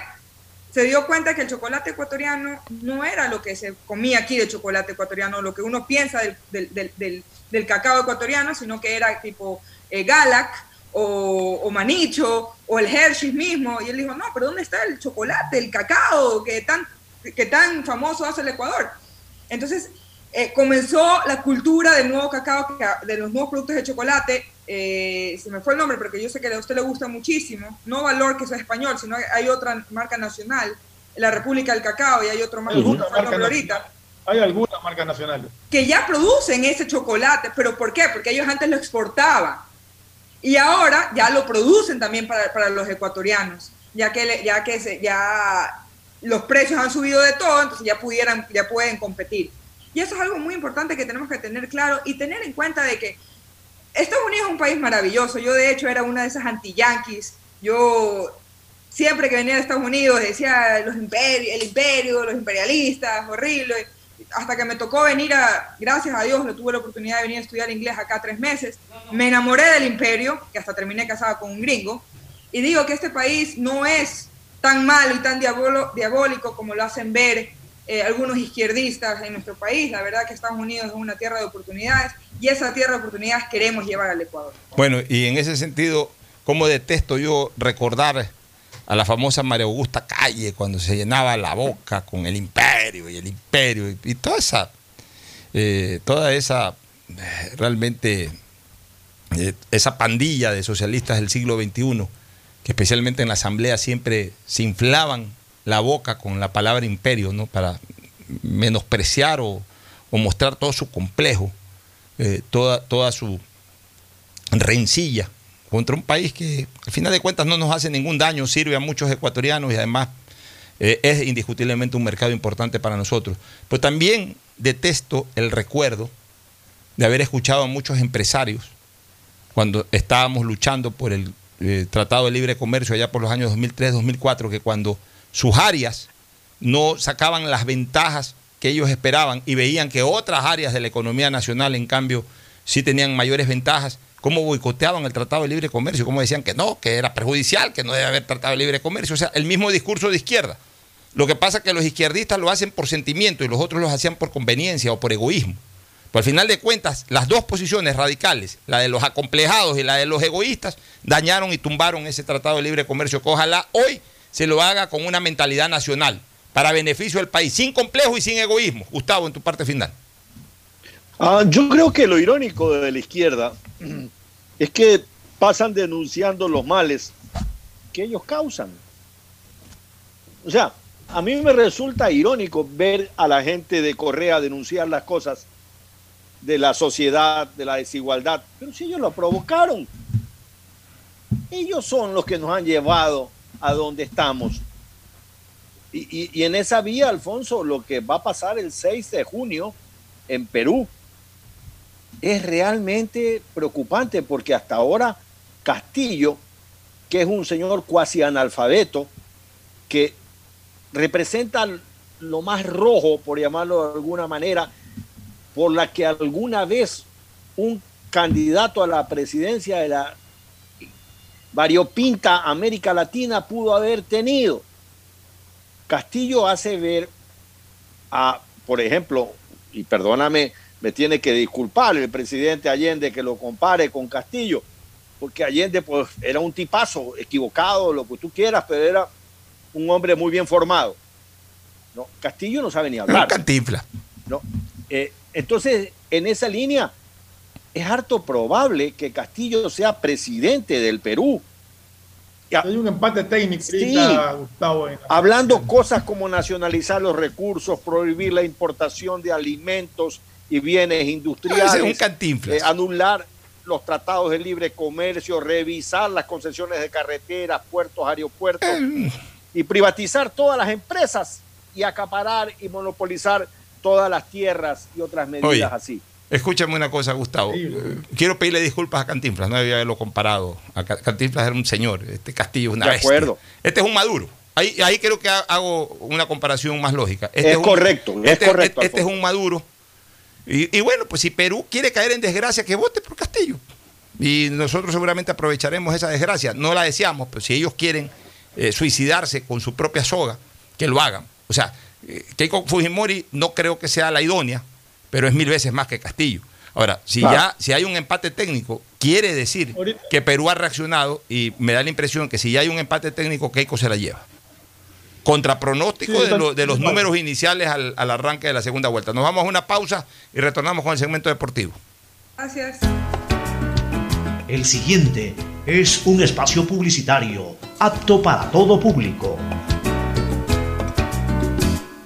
se dio cuenta que el chocolate ecuatoriano no era lo que se comía aquí de chocolate ecuatoriano, lo que uno piensa del, cacao ecuatoriano, sino que era tipo eh, Galac o, Manicho o el Hershey mismo. Y él dijo, no, pero ¿dónde está el chocolate, el cacao que tan, que tan famoso hace el Ecuador? Entonces eh, comenzó la cultura del nuevo cacao, de los nuevos productos de chocolate eh, se me fue el nombre, porque yo sé que a usted le gusta muchísimo, no Valor, que es español, sino hay otra marca nacional, la República del Cacao, y hay otro marca, ahorita. Hay algunas marcas nacionales. Que ya producen ese chocolate, pero ¿por qué? Porque ellos antes lo exportaban. Y ahora ya lo producen también para, para los ecuatorianos, ya que, ya que se, ya los precios han subido de todo, entonces ya, pudieran, ya pueden competir. Y eso es algo muy importante que tenemos que tener claro y tener en cuenta de que Estados Unidos es un país maravilloso. Yo, de hecho, era una de esas anti-yanquis. Yo, siempre que venía de Estados Unidos, decía los imperios, el imperio, los imperialistas, horrible. Hasta que me tocó venir a, gracias a Dios, lo tuve la oportunidad de venir a estudiar inglés acá tres meses. Me enamoré del imperio, que hasta terminé casada con un gringo. Y digo que este país no es tan malo y tan diabólico como lo hacen ver eh, algunos izquierdistas en nuestro país. La verdad que Estados Unidos es una tierra de oportunidades y esa tierra de oportunidades queremos llevar al Ecuador. Bueno, y en ese sentido, ¿cómo detesto yo recordar a la famosa María Augusta Calle cuando se llenaba la boca con el imperio y el imperio y, toda esa, eh, toda esa eh, realmente, esa pandilla de socialistas del siglo XXI, que especialmente en la asamblea siempre se inflaban la boca con la palabra imperio, ¿no? Para menospreciar o, mostrar todo su complejo, eh, toda, toda su rencilla contra un país que al final de cuentas no nos hace ningún daño, sirve a muchos ecuatorianos y además eh, es indiscutiblemente un mercado importante para nosotros. Pero también detesto el recuerdo de haber escuchado a muchos empresarios cuando estábamos luchando por el eh, Tratado de Libre Comercio allá por los años 2003-2004, que cuando sus áreas no sacaban las ventajas que ellos esperaban y veían que otras áreas de la economía nacional, en cambio, sí tenían mayores ventajas, cómo boicoteaban el Tratado de Libre Comercio, cómo decían que no, que era perjudicial, que no debe haber Tratado de Libre Comercio. O sea, el mismo discurso de izquierda. Lo que pasa es que los izquierdistas lo hacen por sentimiento y los otros lo hacían por conveniencia o por egoísmo. Pues al final de cuentas, las dos posiciones radicales, la de los acomplejados y la de los egoístas, dañaron y tumbaron ese tratado de libre comercio que ojalá hoy se lo haga con una mentalidad nacional, para beneficio del país, sin complejo y sin egoísmo. Gustavo, en tu parte final. Ah, yo creo que lo irónico de la izquierda es que pasan denunciando los males que ellos causan. O sea, a mí me resulta irónico ver a la gente de Correa denunciar las cosas de la sociedad, de la desigualdad, pero si ellos lo provocaron, ellos son los que nos han llevado a donde estamos. Y, y, en esa vía, Alfonso, lo que va a pasar el 6 de junio en Perú es realmente preocupante porque hasta ahora Castillo, que es un señor cuasi analfabeto, que representa lo más rojo, por llamarlo de alguna manera, por la que alguna vez un candidato a la presidencia de la variopinta América Latina pudo haber tenido. Castillo hace ver a, por ejemplo, y perdóname, me tiene que disculpar el presidente Allende que lo compare con Castillo, porque Allende pues era un tipazo, equivocado, lo que tú quieras, pero era un hombre muy bien formado. ¿no? Castillo no sabe ni hablar. ¿no? Eh, entonces, en esa línea, es harto probable que Castillo sea presidente del Perú. Hay un empate técnico, sí, Gustavo. Hablando cosas como nacionalizar los recursos, prohibir la importación de alimentos y bienes industriales, un eh, anular los tratados de libre comercio, revisar las concesiones de carreteras, puertos, aeropuertos y privatizar todas las empresas y acaparar y monopolizar todas las tierras y otras medidas así. Escúchame una cosa, Gustavo. Quiero pedirle disculpas a Cantinflas, no debía haberlo comparado. A Cantinflas era un señor, este Castillo es una De acuerdo. Este es un Maduro. Ahí, ahí creo que hago una comparación más lógica. Este es, correcto, es este, correcto. Este, es un Maduro. Y, bueno, pues si Perú quiere caer en desgracia, que vote por Castillo. Y nosotros seguramente aprovecharemos esa desgracia. No la deseamos, pero si ellos quieren eh, suicidarse con su propia soga, que lo hagan. O sea, eh, Keiko Fujimori no creo que sea la idónea, pero es mil veces más que Castillo. Ahora, si ya si hay un empate técnico, quiere decir que Perú ha reaccionado y me da la impresión que si ya hay un empate técnico, Keiko se la lleva. Contra pronóstico de, los números iniciales al, al arranque de la segunda vuelta. Nos vamos a una pausa y retornamos con el segmento deportivo. Gracias. El siguiente es un espacio publicitario apto para todo público.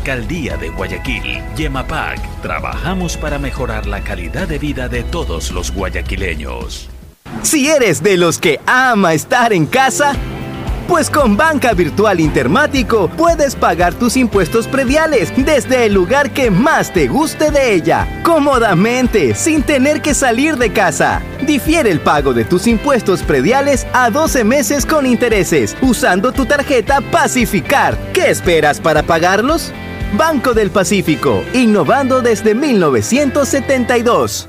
Alcaldía de Guayaquil, Yemapac, trabajamos para mejorar la calidad de vida de todos los guayaquileños. Si eres de los que ama estar en casa, pues con Banca Virtual Intermático puedes pagar tus impuestos prediales desde el lugar que más te guste de ella, cómodamente, sin tener que salir de casa. Difiere el pago de tus impuestos prediales a 12 meses con intereses, usando tu tarjeta Pacificar. ¿Qué esperas para pagarlos? Banco del Pacífico, innovando desde 1972.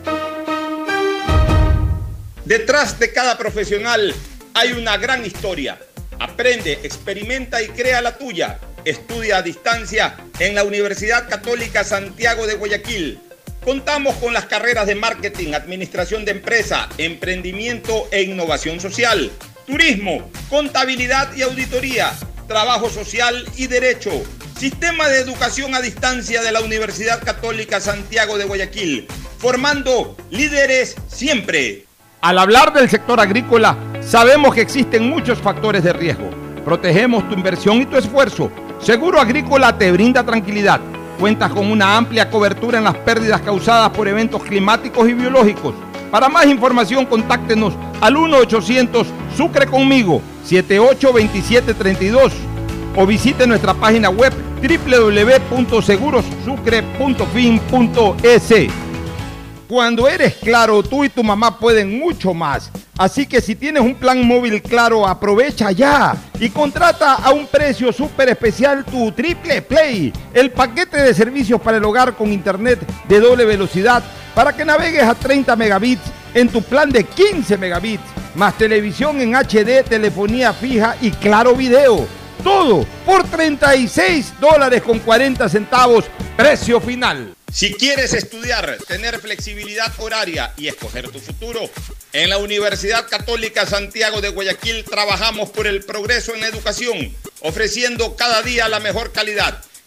Detrás de cada profesional hay una gran historia. Aprende, experimenta y crea la tuya. Estudia a distancia en la Universidad Católica Santiago de Guayaquil. Contamos con las carreras de marketing, administración de empresa, emprendimiento e innovación social, turismo, contabilidad y auditoría, trabajo social y derecho. Sistema de educación a distancia de la Universidad Católica Santiago de Guayaquil, formando líderes siempre. Al hablar del sector agrícola, sabemos que existen muchos factores de riesgo. Protegemos tu inversión y tu esfuerzo. Seguro Agrícola te brinda tranquilidad. Cuentas con una amplia cobertura en las pérdidas causadas por eventos climáticos y biológicos. Para más información, contáctenos al 1-800 Sucre conmigo 782732 o visite nuestra página web www.segurosucre.fin.es. Cuando eres claro, tú y tu mamá pueden mucho más. Así que si tienes un plan móvil claro, aprovecha ya y contrata a un precio súper especial tu Triple Play, el paquete de servicios para el hogar con internet de doble velocidad para que navegues a 30 megabits en tu plan de 15 megabits, más televisión en HD, telefonía fija y claro video. Todo por 36 dólares con 40 centavos, precio final. Si quieres estudiar, tener flexibilidad horaria y escoger tu futuro, en la Universidad Católica Santiago de Guayaquil trabajamos por el progreso en la educación, ofreciendo cada día la mejor calidad.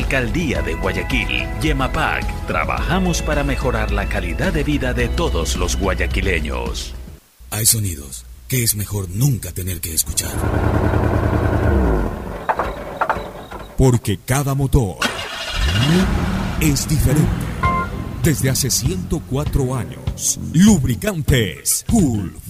Alcaldía de Guayaquil, Yemapac, trabajamos para mejorar la calidad de vida de todos los guayaquileños. Hay sonidos que es mejor nunca tener que escuchar. Porque cada motor es diferente. Desde hace 104 años, Lubricantes Gulf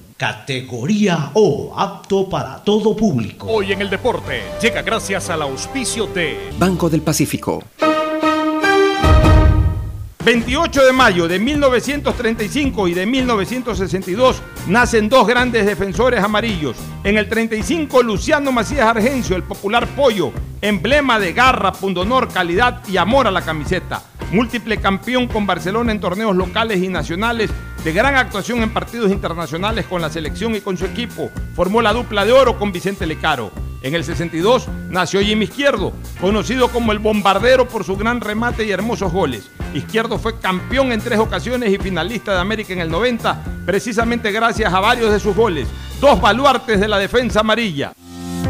categoría O, apto para todo público. Hoy en el deporte llega gracias al auspicio de Banco del Pacífico. 28 de mayo de 1935 y de 1962 nacen dos grandes defensores amarillos. En el 35 Luciano Macías Argencio, el popular pollo, emblema de garra, pundonor, calidad y amor a la camiseta. Múltiple campeón con Barcelona en torneos locales y nacionales, de gran actuación en partidos internacionales con la selección y con su equipo. Formó la dupla de oro con Vicente Lecaro. En el 62 nació Jimmy Izquierdo, conocido como el bombardero por su gran remate y hermosos goles. Izquierdo fue campeón en tres ocasiones y finalista de América en el 90, precisamente gracias a varios de sus goles. Dos baluartes de la defensa amarilla.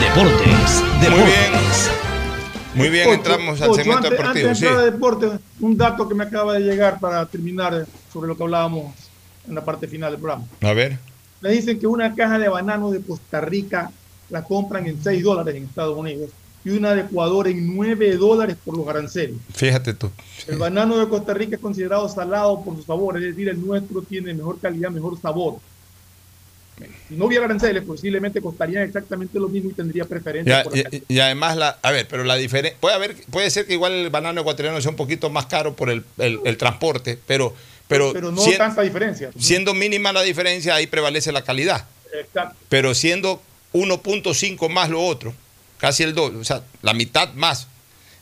Deportes. Deportes. Muy bien. Muy bien, entramos al Ocho, segmento antes, deportivo. Antes Sí. de entrar a deporte, un dato que me acaba de llegar para terminar sobre lo que hablábamos en la parte final del programa. A ver. Me dicen que una caja de banano de Costa Rica la compran en 6 dólares en Estados Unidos y una de Ecuador en 9 dólares por los aranceles. Fíjate tú. El banano de Costa Rica es considerado salado por su sabor, es decir, el nuestro tiene mejor calidad, mejor sabor. Si no hubiera aranceles, posiblemente costarían exactamente lo mismo y tendría preferencia. Ya, y, y además, la, a ver, pero la diferencia, puede, haber, puede ser que igual el banano ecuatoriano sea un poquito más caro por el, el- el transporte, pero, pero, pero no sien- tanta diferencia. siendo mínima la diferencia, ahí prevalece la calidad. Exacto. Pero siendo 1.5 más lo otro, casi el doble, o sea, la mitad más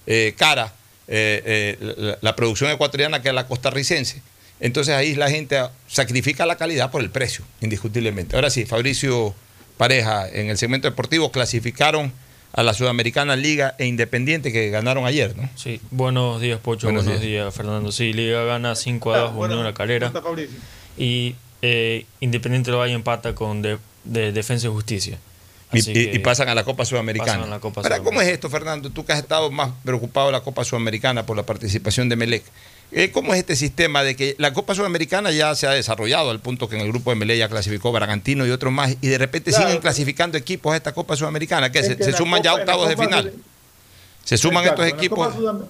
eh, cara eh, eh, la, la producción ecuatoriana que la costarricense. Entonces ahí la gente sacrifica la calidad por el precio, indiscutiblemente. Ahora sí, Fabricio Pareja, en el segmento deportivo clasificaron a la Sudamericana Liga e Independiente que ganaron ayer, ¿no? Sí, buenos días, Pocho. Buenos Buenos, días. días. Fernando. Sí, Liga gana 5 a 2 bueno, Unión La Calera. ¿cómo está Fabricio? Y eh, Independiente del Valle empata con de, de Defensa y Justicia. Y, pasan a la Copa Sudamericana. pasan a la Copa Ahora, ¿Cómo Sudamericana. es esto, Fernando? Tú que has estado más preocupado de la Copa Sudamericana por la participación de Melec. Eh, ¿Cómo es este sistema de que la Copa Sudamericana ya se ha desarrollado al punto que en el grupo de Melec ya clasificó Bragantino y otros más y de repente Claro. siguen clasificando equipos a esta Copa Sudamericana? que Es se, que suman ya Copa- la octavos de final? Sud- Se suman Exacto, estos en la Copa equipos.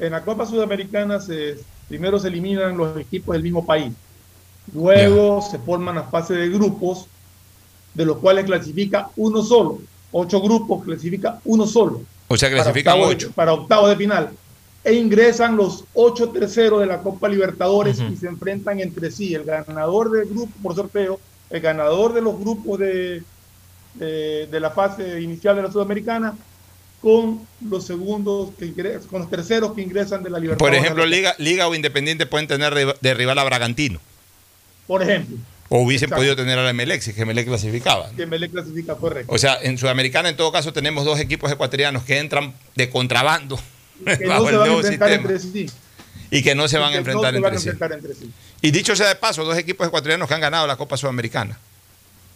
En la Copa Sudamericana se, primero se eliminan los equipos del mismo país. Luego se forman las fases de grupos, de los cuales clasifica uno solo. Ocho grupos clasifica uno solo. O sea, clasifican ocho. para octavos de final. E ingresan los ocho terceros de la Copa Libertadores y se enfrentan entre sí. El ganador del grupo por sorteo, el ganador de los grupos de, de, de la fase inicial de la Sudamericana, con los segundos que ingres- con los terceros que ingresan de la Por Libertadores. ejemplo, Liga, Liga o Independiente pueden tener de, rival a Bragantino. Por ejemplo, O hubiesen Exacto. podido tener a la Melec si es que Melec clasificaba. que Melec clasifica correcto. O sea, en Sudamericana en todo caso tenemos dos equipos ecuatorianos que entran de contrabando que bajo no se el van a nuevo enfrentar sistema entre sí. y que no se van a enfrentar no se van a entre sí. enfrentar entre sí. Y dicho sea de paso, dos equipos ecuatorianos que han ganado la Copa Sudamericana.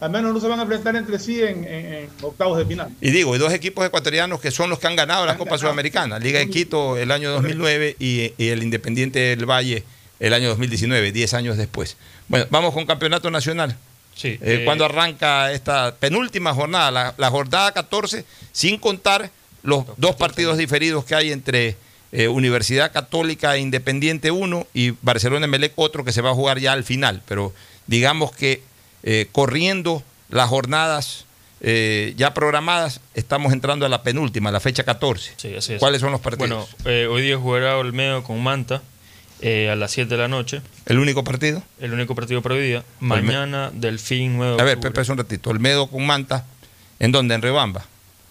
Al menos no se van a enfrentar entre sí en, en- en octavos de final. Y digo, y dos equipos ecuatorianos que son los que han ganado la Han Copa ganado. Sudamericana. Liga de Quito el año 2009 y, y el Independiente del Valle el año 2019, 10 años después. Bueno, vamos con Campeonato Nacional. Sí, Eh, eh, ¿Cuándo arranca esta penúltima jornada? La, la jornada 14, sin contar los dos partidos diferidos que hay entre eh, Universidad Católica e Independiente 1 y Barcelona Emelec otro que se va a jugar ya al final. Pero digamos que eh, corriendo las jornadas eh, ya programadas, estamos entrando a la penúltima, la fecha 14. Sí, así es. ¿Cuáles son los partidos? Bueno, eh, hoy día jugará Olmedo con Manta eh, a las 7 de la noche. ¿El único partido? El único partido para hoy día. Mañana, Delfín 9 de A ver. Pepe, un ratito. Olmedo con Manta. ¿En dónde? En Rebamba.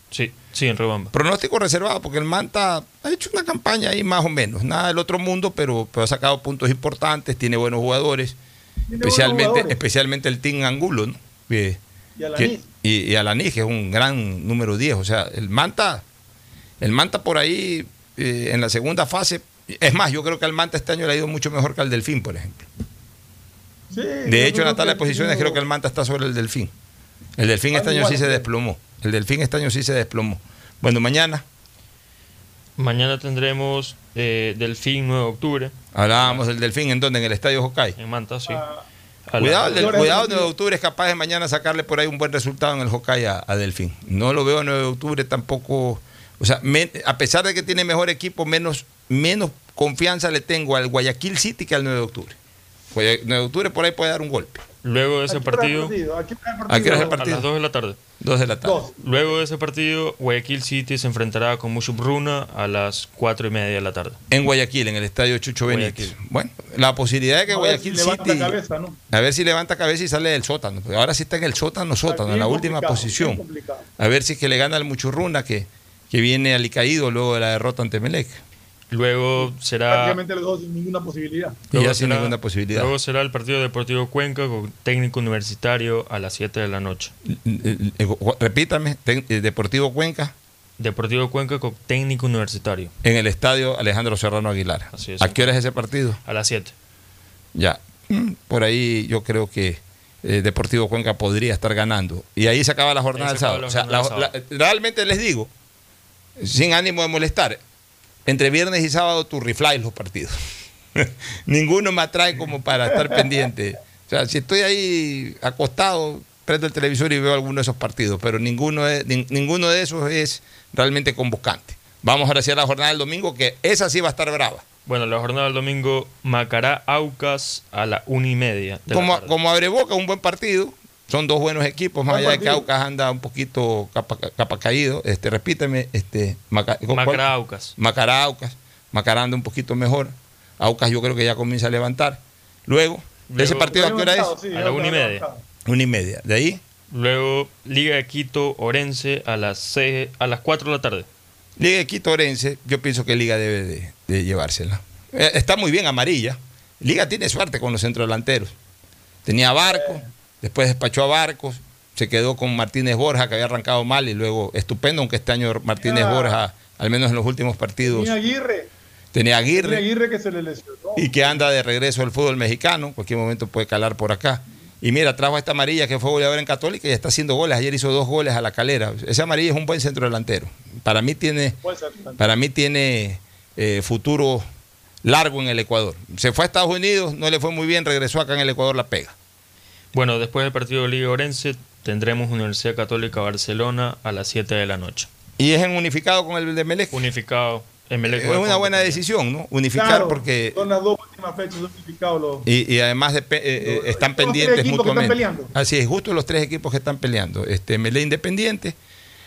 Sí, sí, en Rebamba. Pronóstico reservado, porque el Manta ha hecho una campaña ahí más o menos. Nada del otro mundo, pero, pero ha sacado puntos importantes, tiene buenos jugadores. Especialmente, jugadores. especialmente el Team Angulo, ¿no? Que- Y Alanis. que- y, y Alanis, que es un gran número 10. O sea, el Manta, el Manta por ahí eh, en la segunda fase. Es más, yo creo que al Manta este año le ha ido mucho mejor que al Delfín, por ejemplo. Sí, De hecho, en la tabla de posiciones creo que el Manta está sobre el Delfín. El Delfín este año sí se desplomó. El Delfín este año sí se desplomó. Bueno, mañana Mañana tendremos eh, Delfín 9 de octubre hablábamos del Delfín, ¿en dónde? En el Estadio Hokkaido. en Manta, sí. Ah, A la- Cuidado, el del- cuidado, el 9 de octubre es capaz de mañana sacarle por ahí un buen resultado en el Hokkaido a, a Delfín. No lo veo 9 de octubre tampoco. O sea, me- a pesar de que tiene mejor equipo, menos, menos confianza le tengo al Guayaquil City que al 9 de octubre. Guaya- 9 de octubre por ahí puede dar un golpe. Luego de ese ¿a qué hora es el partido, ¿A las 2 de la tarde. 2 de la tarde. Dos. Luego de ese partido, Guayaquil City se enfrentará con Mushubruna a las 4 y media de la tarde. En Guayaquil, en el estadio Chucho Benítez. Guayaquil. Bueno, la posibilidad de que A Guayaquil si levanta City. cabeza, ¿no? A ver si levanta cabeza y sale del sótano. Ahora sí está en el sótano, sótano, en la última posición. A ver si es que le gana al Muchurruna que, que viene alicaído luego de la derrota ante Melec. Luego será, Prácticamente los dos sin ninguna posibilidad. Y luego ya sin será- ninguna posibilidad. Luego será el partido Deportivo Cuenca con técnico universitario a las 7 de la noche. Eh, eh, Repítame, eh, Deportivo Cuenca Deportivo Cuenca con técnico universitario en el estadio Alejandro Serrano Aguilar. Así es. ¿A qué hora es ese partido? a las 7. Ya. Mm, Por ahí yo creo que eh, Deportivo Cuenca podría estar ganando. Y ahí se acaba la jornada del sábado. la O sea, jornada la- del la- realmente les digo, sin ánimo de molestar, entre viernes y sábado tú rifláis los partidos. Ninguno me atrae como para estar pendiente. O sea, si estoy ahí acostado, prendo el televisor y veo alguno de esos partidos, pero ninguno de, nin- ninguno de esos es realmente convocante. Vamos ahora hacia la jornada del domingo, que esa sí va a estar brava. Bueno, la jornada del domingo, Macará Aucas a la 1 y media. de la Como, tarde. como abre boca, un buen partido. Son dos buenos equipos, más allá de que partido. Aucas anda un poquito capa, capa caído. Este, repíteme, este, Maca- ¿cuál? Macará, Aucas. Macará, Aucas. Macará anda un poquito mejor. Aucas yo creo que ya comienza a levantar. Luego, ¿de ese Luego- partido a qué hora es? Sí, A la una y media. Una y media. De ahí, Luego Liga de Quito, Orense a las seis, a las 4 de la tarde. Liga de Quito Orense, yo pienso que Liga debe de, de llevársela. Eh, está muy bien amarilla. Liga tiene suerte con los centrodelanteros. Tenía a Barcos, después despachó a Barcos, se quedó con Martínez Borja, que había arrancado mal, y luego estupendo, aunque este año Martínez Borja, al menos en los últimos partidos, Tenía Aguirre. tenía Tenía Aguirre Aguirre que se le lesionó. y que anda de regreso al fútbol mexicano, en cualquier momento puede calar por acá. Y mira, trajo a esta amarilla que fue goleador en Católica y está haciendo goles. Ayer hizo dos goles a la calera. Ese amarilla es un buen centro delantero. Para mí tiene, para mí tiene eh, futuro largo en el Ecuador. Se fue a Estados Unidos, no le fue muy bien, regresó acá en el Ecuador, la pega. Bueno, después del partido de Liga Orense tendremos Universidad Católica Barcelona a las 7 de la noche. Y es en unificado con el de Melec. Unificado. Es una buena decisión, ¿no? Unificar Claro, porque Son las dos últimas fechas unificados los. Y, y además de- eh, eh, están los tres pendientes equipos que están mutuamente. peleando. Así es, justo los tres equipos que están peleando. Este, MLE Independiente.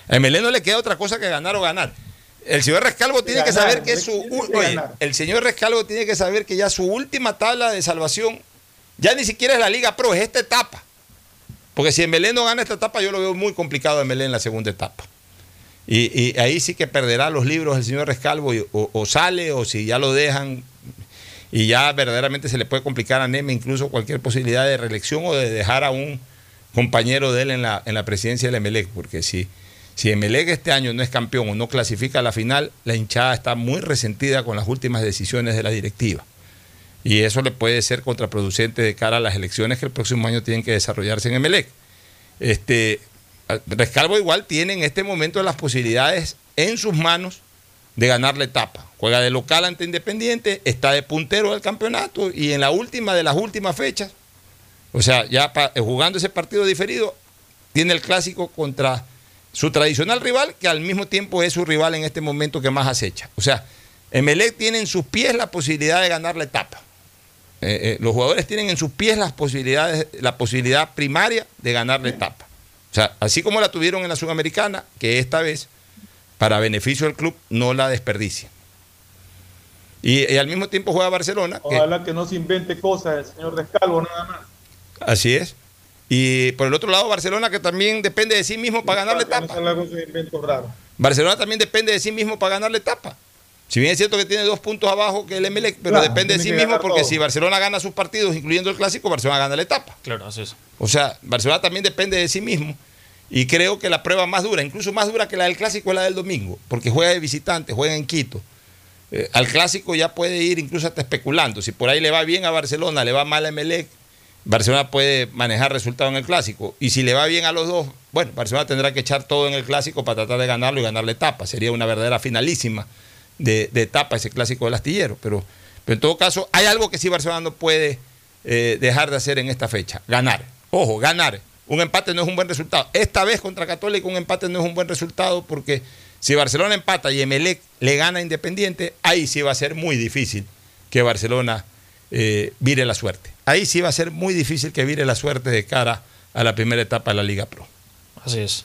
A MLE no le queda otra cosa que ganar o ganar. El señor Rescalvo tiene que saber que es su. oye, ganar. el señor Rescalvo tiene que saber que ya su última tabla de salvación ya ni siquiera es la Liga Pro, es esta etapa. Porque si MLE no gana esta etapa, yo lo veo muy complicado a MLE en la segunda etapa. Y, y ahí sí que perderá los libros el señor Rescalvo o sale o si ya lo dejan y ya verdaderamente se le puede complicar a Neme incluso cualquier posibilidad de reelección o de dejar a un compañero de él en la, en la presidencia del Emelec, porque si, si Emelec este año no es campeón o no clasifica a la final, la hinchada está muy resentida con las últimas decisiones de la directiva. Y eso le puede ser contraproducente de cara a las elecciones que el próximo año tienen que desarrollarse en Emelec. Este, Rescalvo igual tiene en este momento las posibilidades en sus manos de ganar la etapa. Juega de local ante Independiente, está de puntero del campeonato y en la última de las últimas fechas, o sea, ya eh, jugando ese partido diferido, tiene el clásico contra su tradicional rival, que al mismo tiempo es su rival en este momento que más acecha. O sea, Emelec tiene en sus pies la posibilidad de ganar la etapa. Eh, eh, los jugadores tienen en sus pies las posibilidades, la posibilidad primaria de ganar la etapa. O sea, así como la tuvieron en la Sudamericana, que esta vez, para beneficio del club, no la desperdicia. Y, y al mismo tiempo juega Barcelona. que- Ojalá que no se invente cosas el señor Descalvo nada más. así es. Y por el otro lado, Barcelona, que también depende de sí mismo para ganar la Que etapa. Barcelona también depende de sí mismo para ganar la etapa. Si bien es cierto que tiene dos puntos abajo que el Emelec, pero Claro, depende de sí mismo porque todo. si Barcelona gana sus partidos, incluyendo el clásico, Barcelona gana la etapa. Claro, así es. O sea, Barcelona también depende de sí mismo. Y creo que la prueba más dura, incluso más dura que la del clásico, es la del domingo, porque juega de visitante, juega en Quito. Eh, al clásico ya puede ir incluso hasta especulando. Si por ahí le va bien a Barcelona, le va mal a Emelec, Barcelona puede manejar resultado en el clásico. Y si le va bien a los dos, bueno, Barcelona tendrá que echar todo en el clásico para tratar de ganarlo y ganar la etapa. Sería una verdadera finalísima de, etapa ese clásico del astillero. Pero, pero en todo caso, hay algo que sí Barcelona no puede eh, dejar de hacer en esta fecha. Ganar. Ojo, ganar. Un empate no es un buen resultado. Esta vez contra Católica un empate no es un buen resultado porque si Barcelona empata y Emelec le gana a Independiente, ahí sí va a ser muy difícil que Barcelona eh, vire la suerte. Ahí sí va a ser muy difícil que vire la suerte de cara a la primera etapa de la Liga Pro. Así es.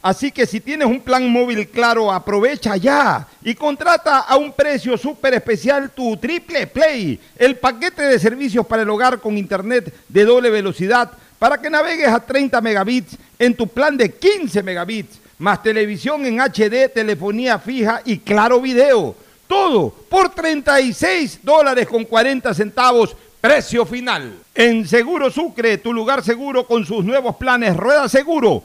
Así que si tienes un plan móvil claro, aprovecha ya y contrata a un precio súper especial tu Triple Play, el paquete de servicios para el hogar con internet de doble velocidad para que navegues a 30 megabits en tu plan de 15 megabits, más televisión en HD, telefonía fija y claro video. Todo por 36 dólares con 40 centavos Precio final. En Seguro Sucre, tu lugar seguro con sus nuevos planes Rueda Seguro,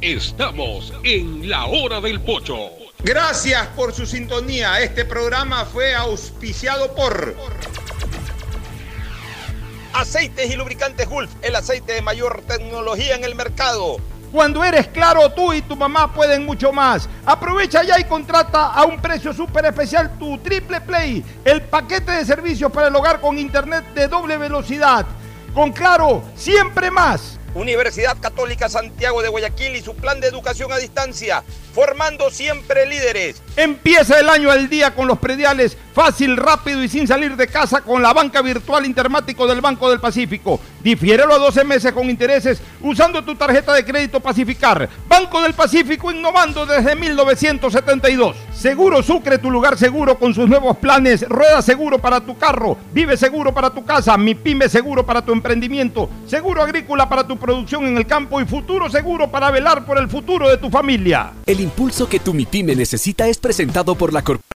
Estamos en la hora del pocho. Gracias por su sintonía. Este programa fue auspiciado por Aceites y lubricantes Gulf, el aceite de mayor tecnología en el mercado. Cuando eres claro, tú y tu mamá pueden mucho más. Aprovecha ya y contrata a un precio súper especial tu Triple Play, el paquete de servicios para el hogar con internet de doble velocidad. Con claro, siempre más. Universidad Católica Santiago de Guayaquil y su plan de educación a distancia, formando siempre líderes. Empieza el año al día con los prediales, fácil, rápido y sin salir de casa con la banca virtual Intermático del Banco del Pacífico. Difiérelo a 12 meses con intereses usando tu tarjeta de crédito Pacificar. Banco del Pacífico innovando desde 1972. Seguro Sucre, tu lugar seguro con sus nuevos planes. Rueda seguro para tu carro, vive seguro para tu casa, mi pyme seguro para tu emprendimiento, seguro agrícola para tu producción en el campo y futuro seguro para velar por el futuro de tu familia. El impulso que tu MIPYME necesita es presentado por la Corporación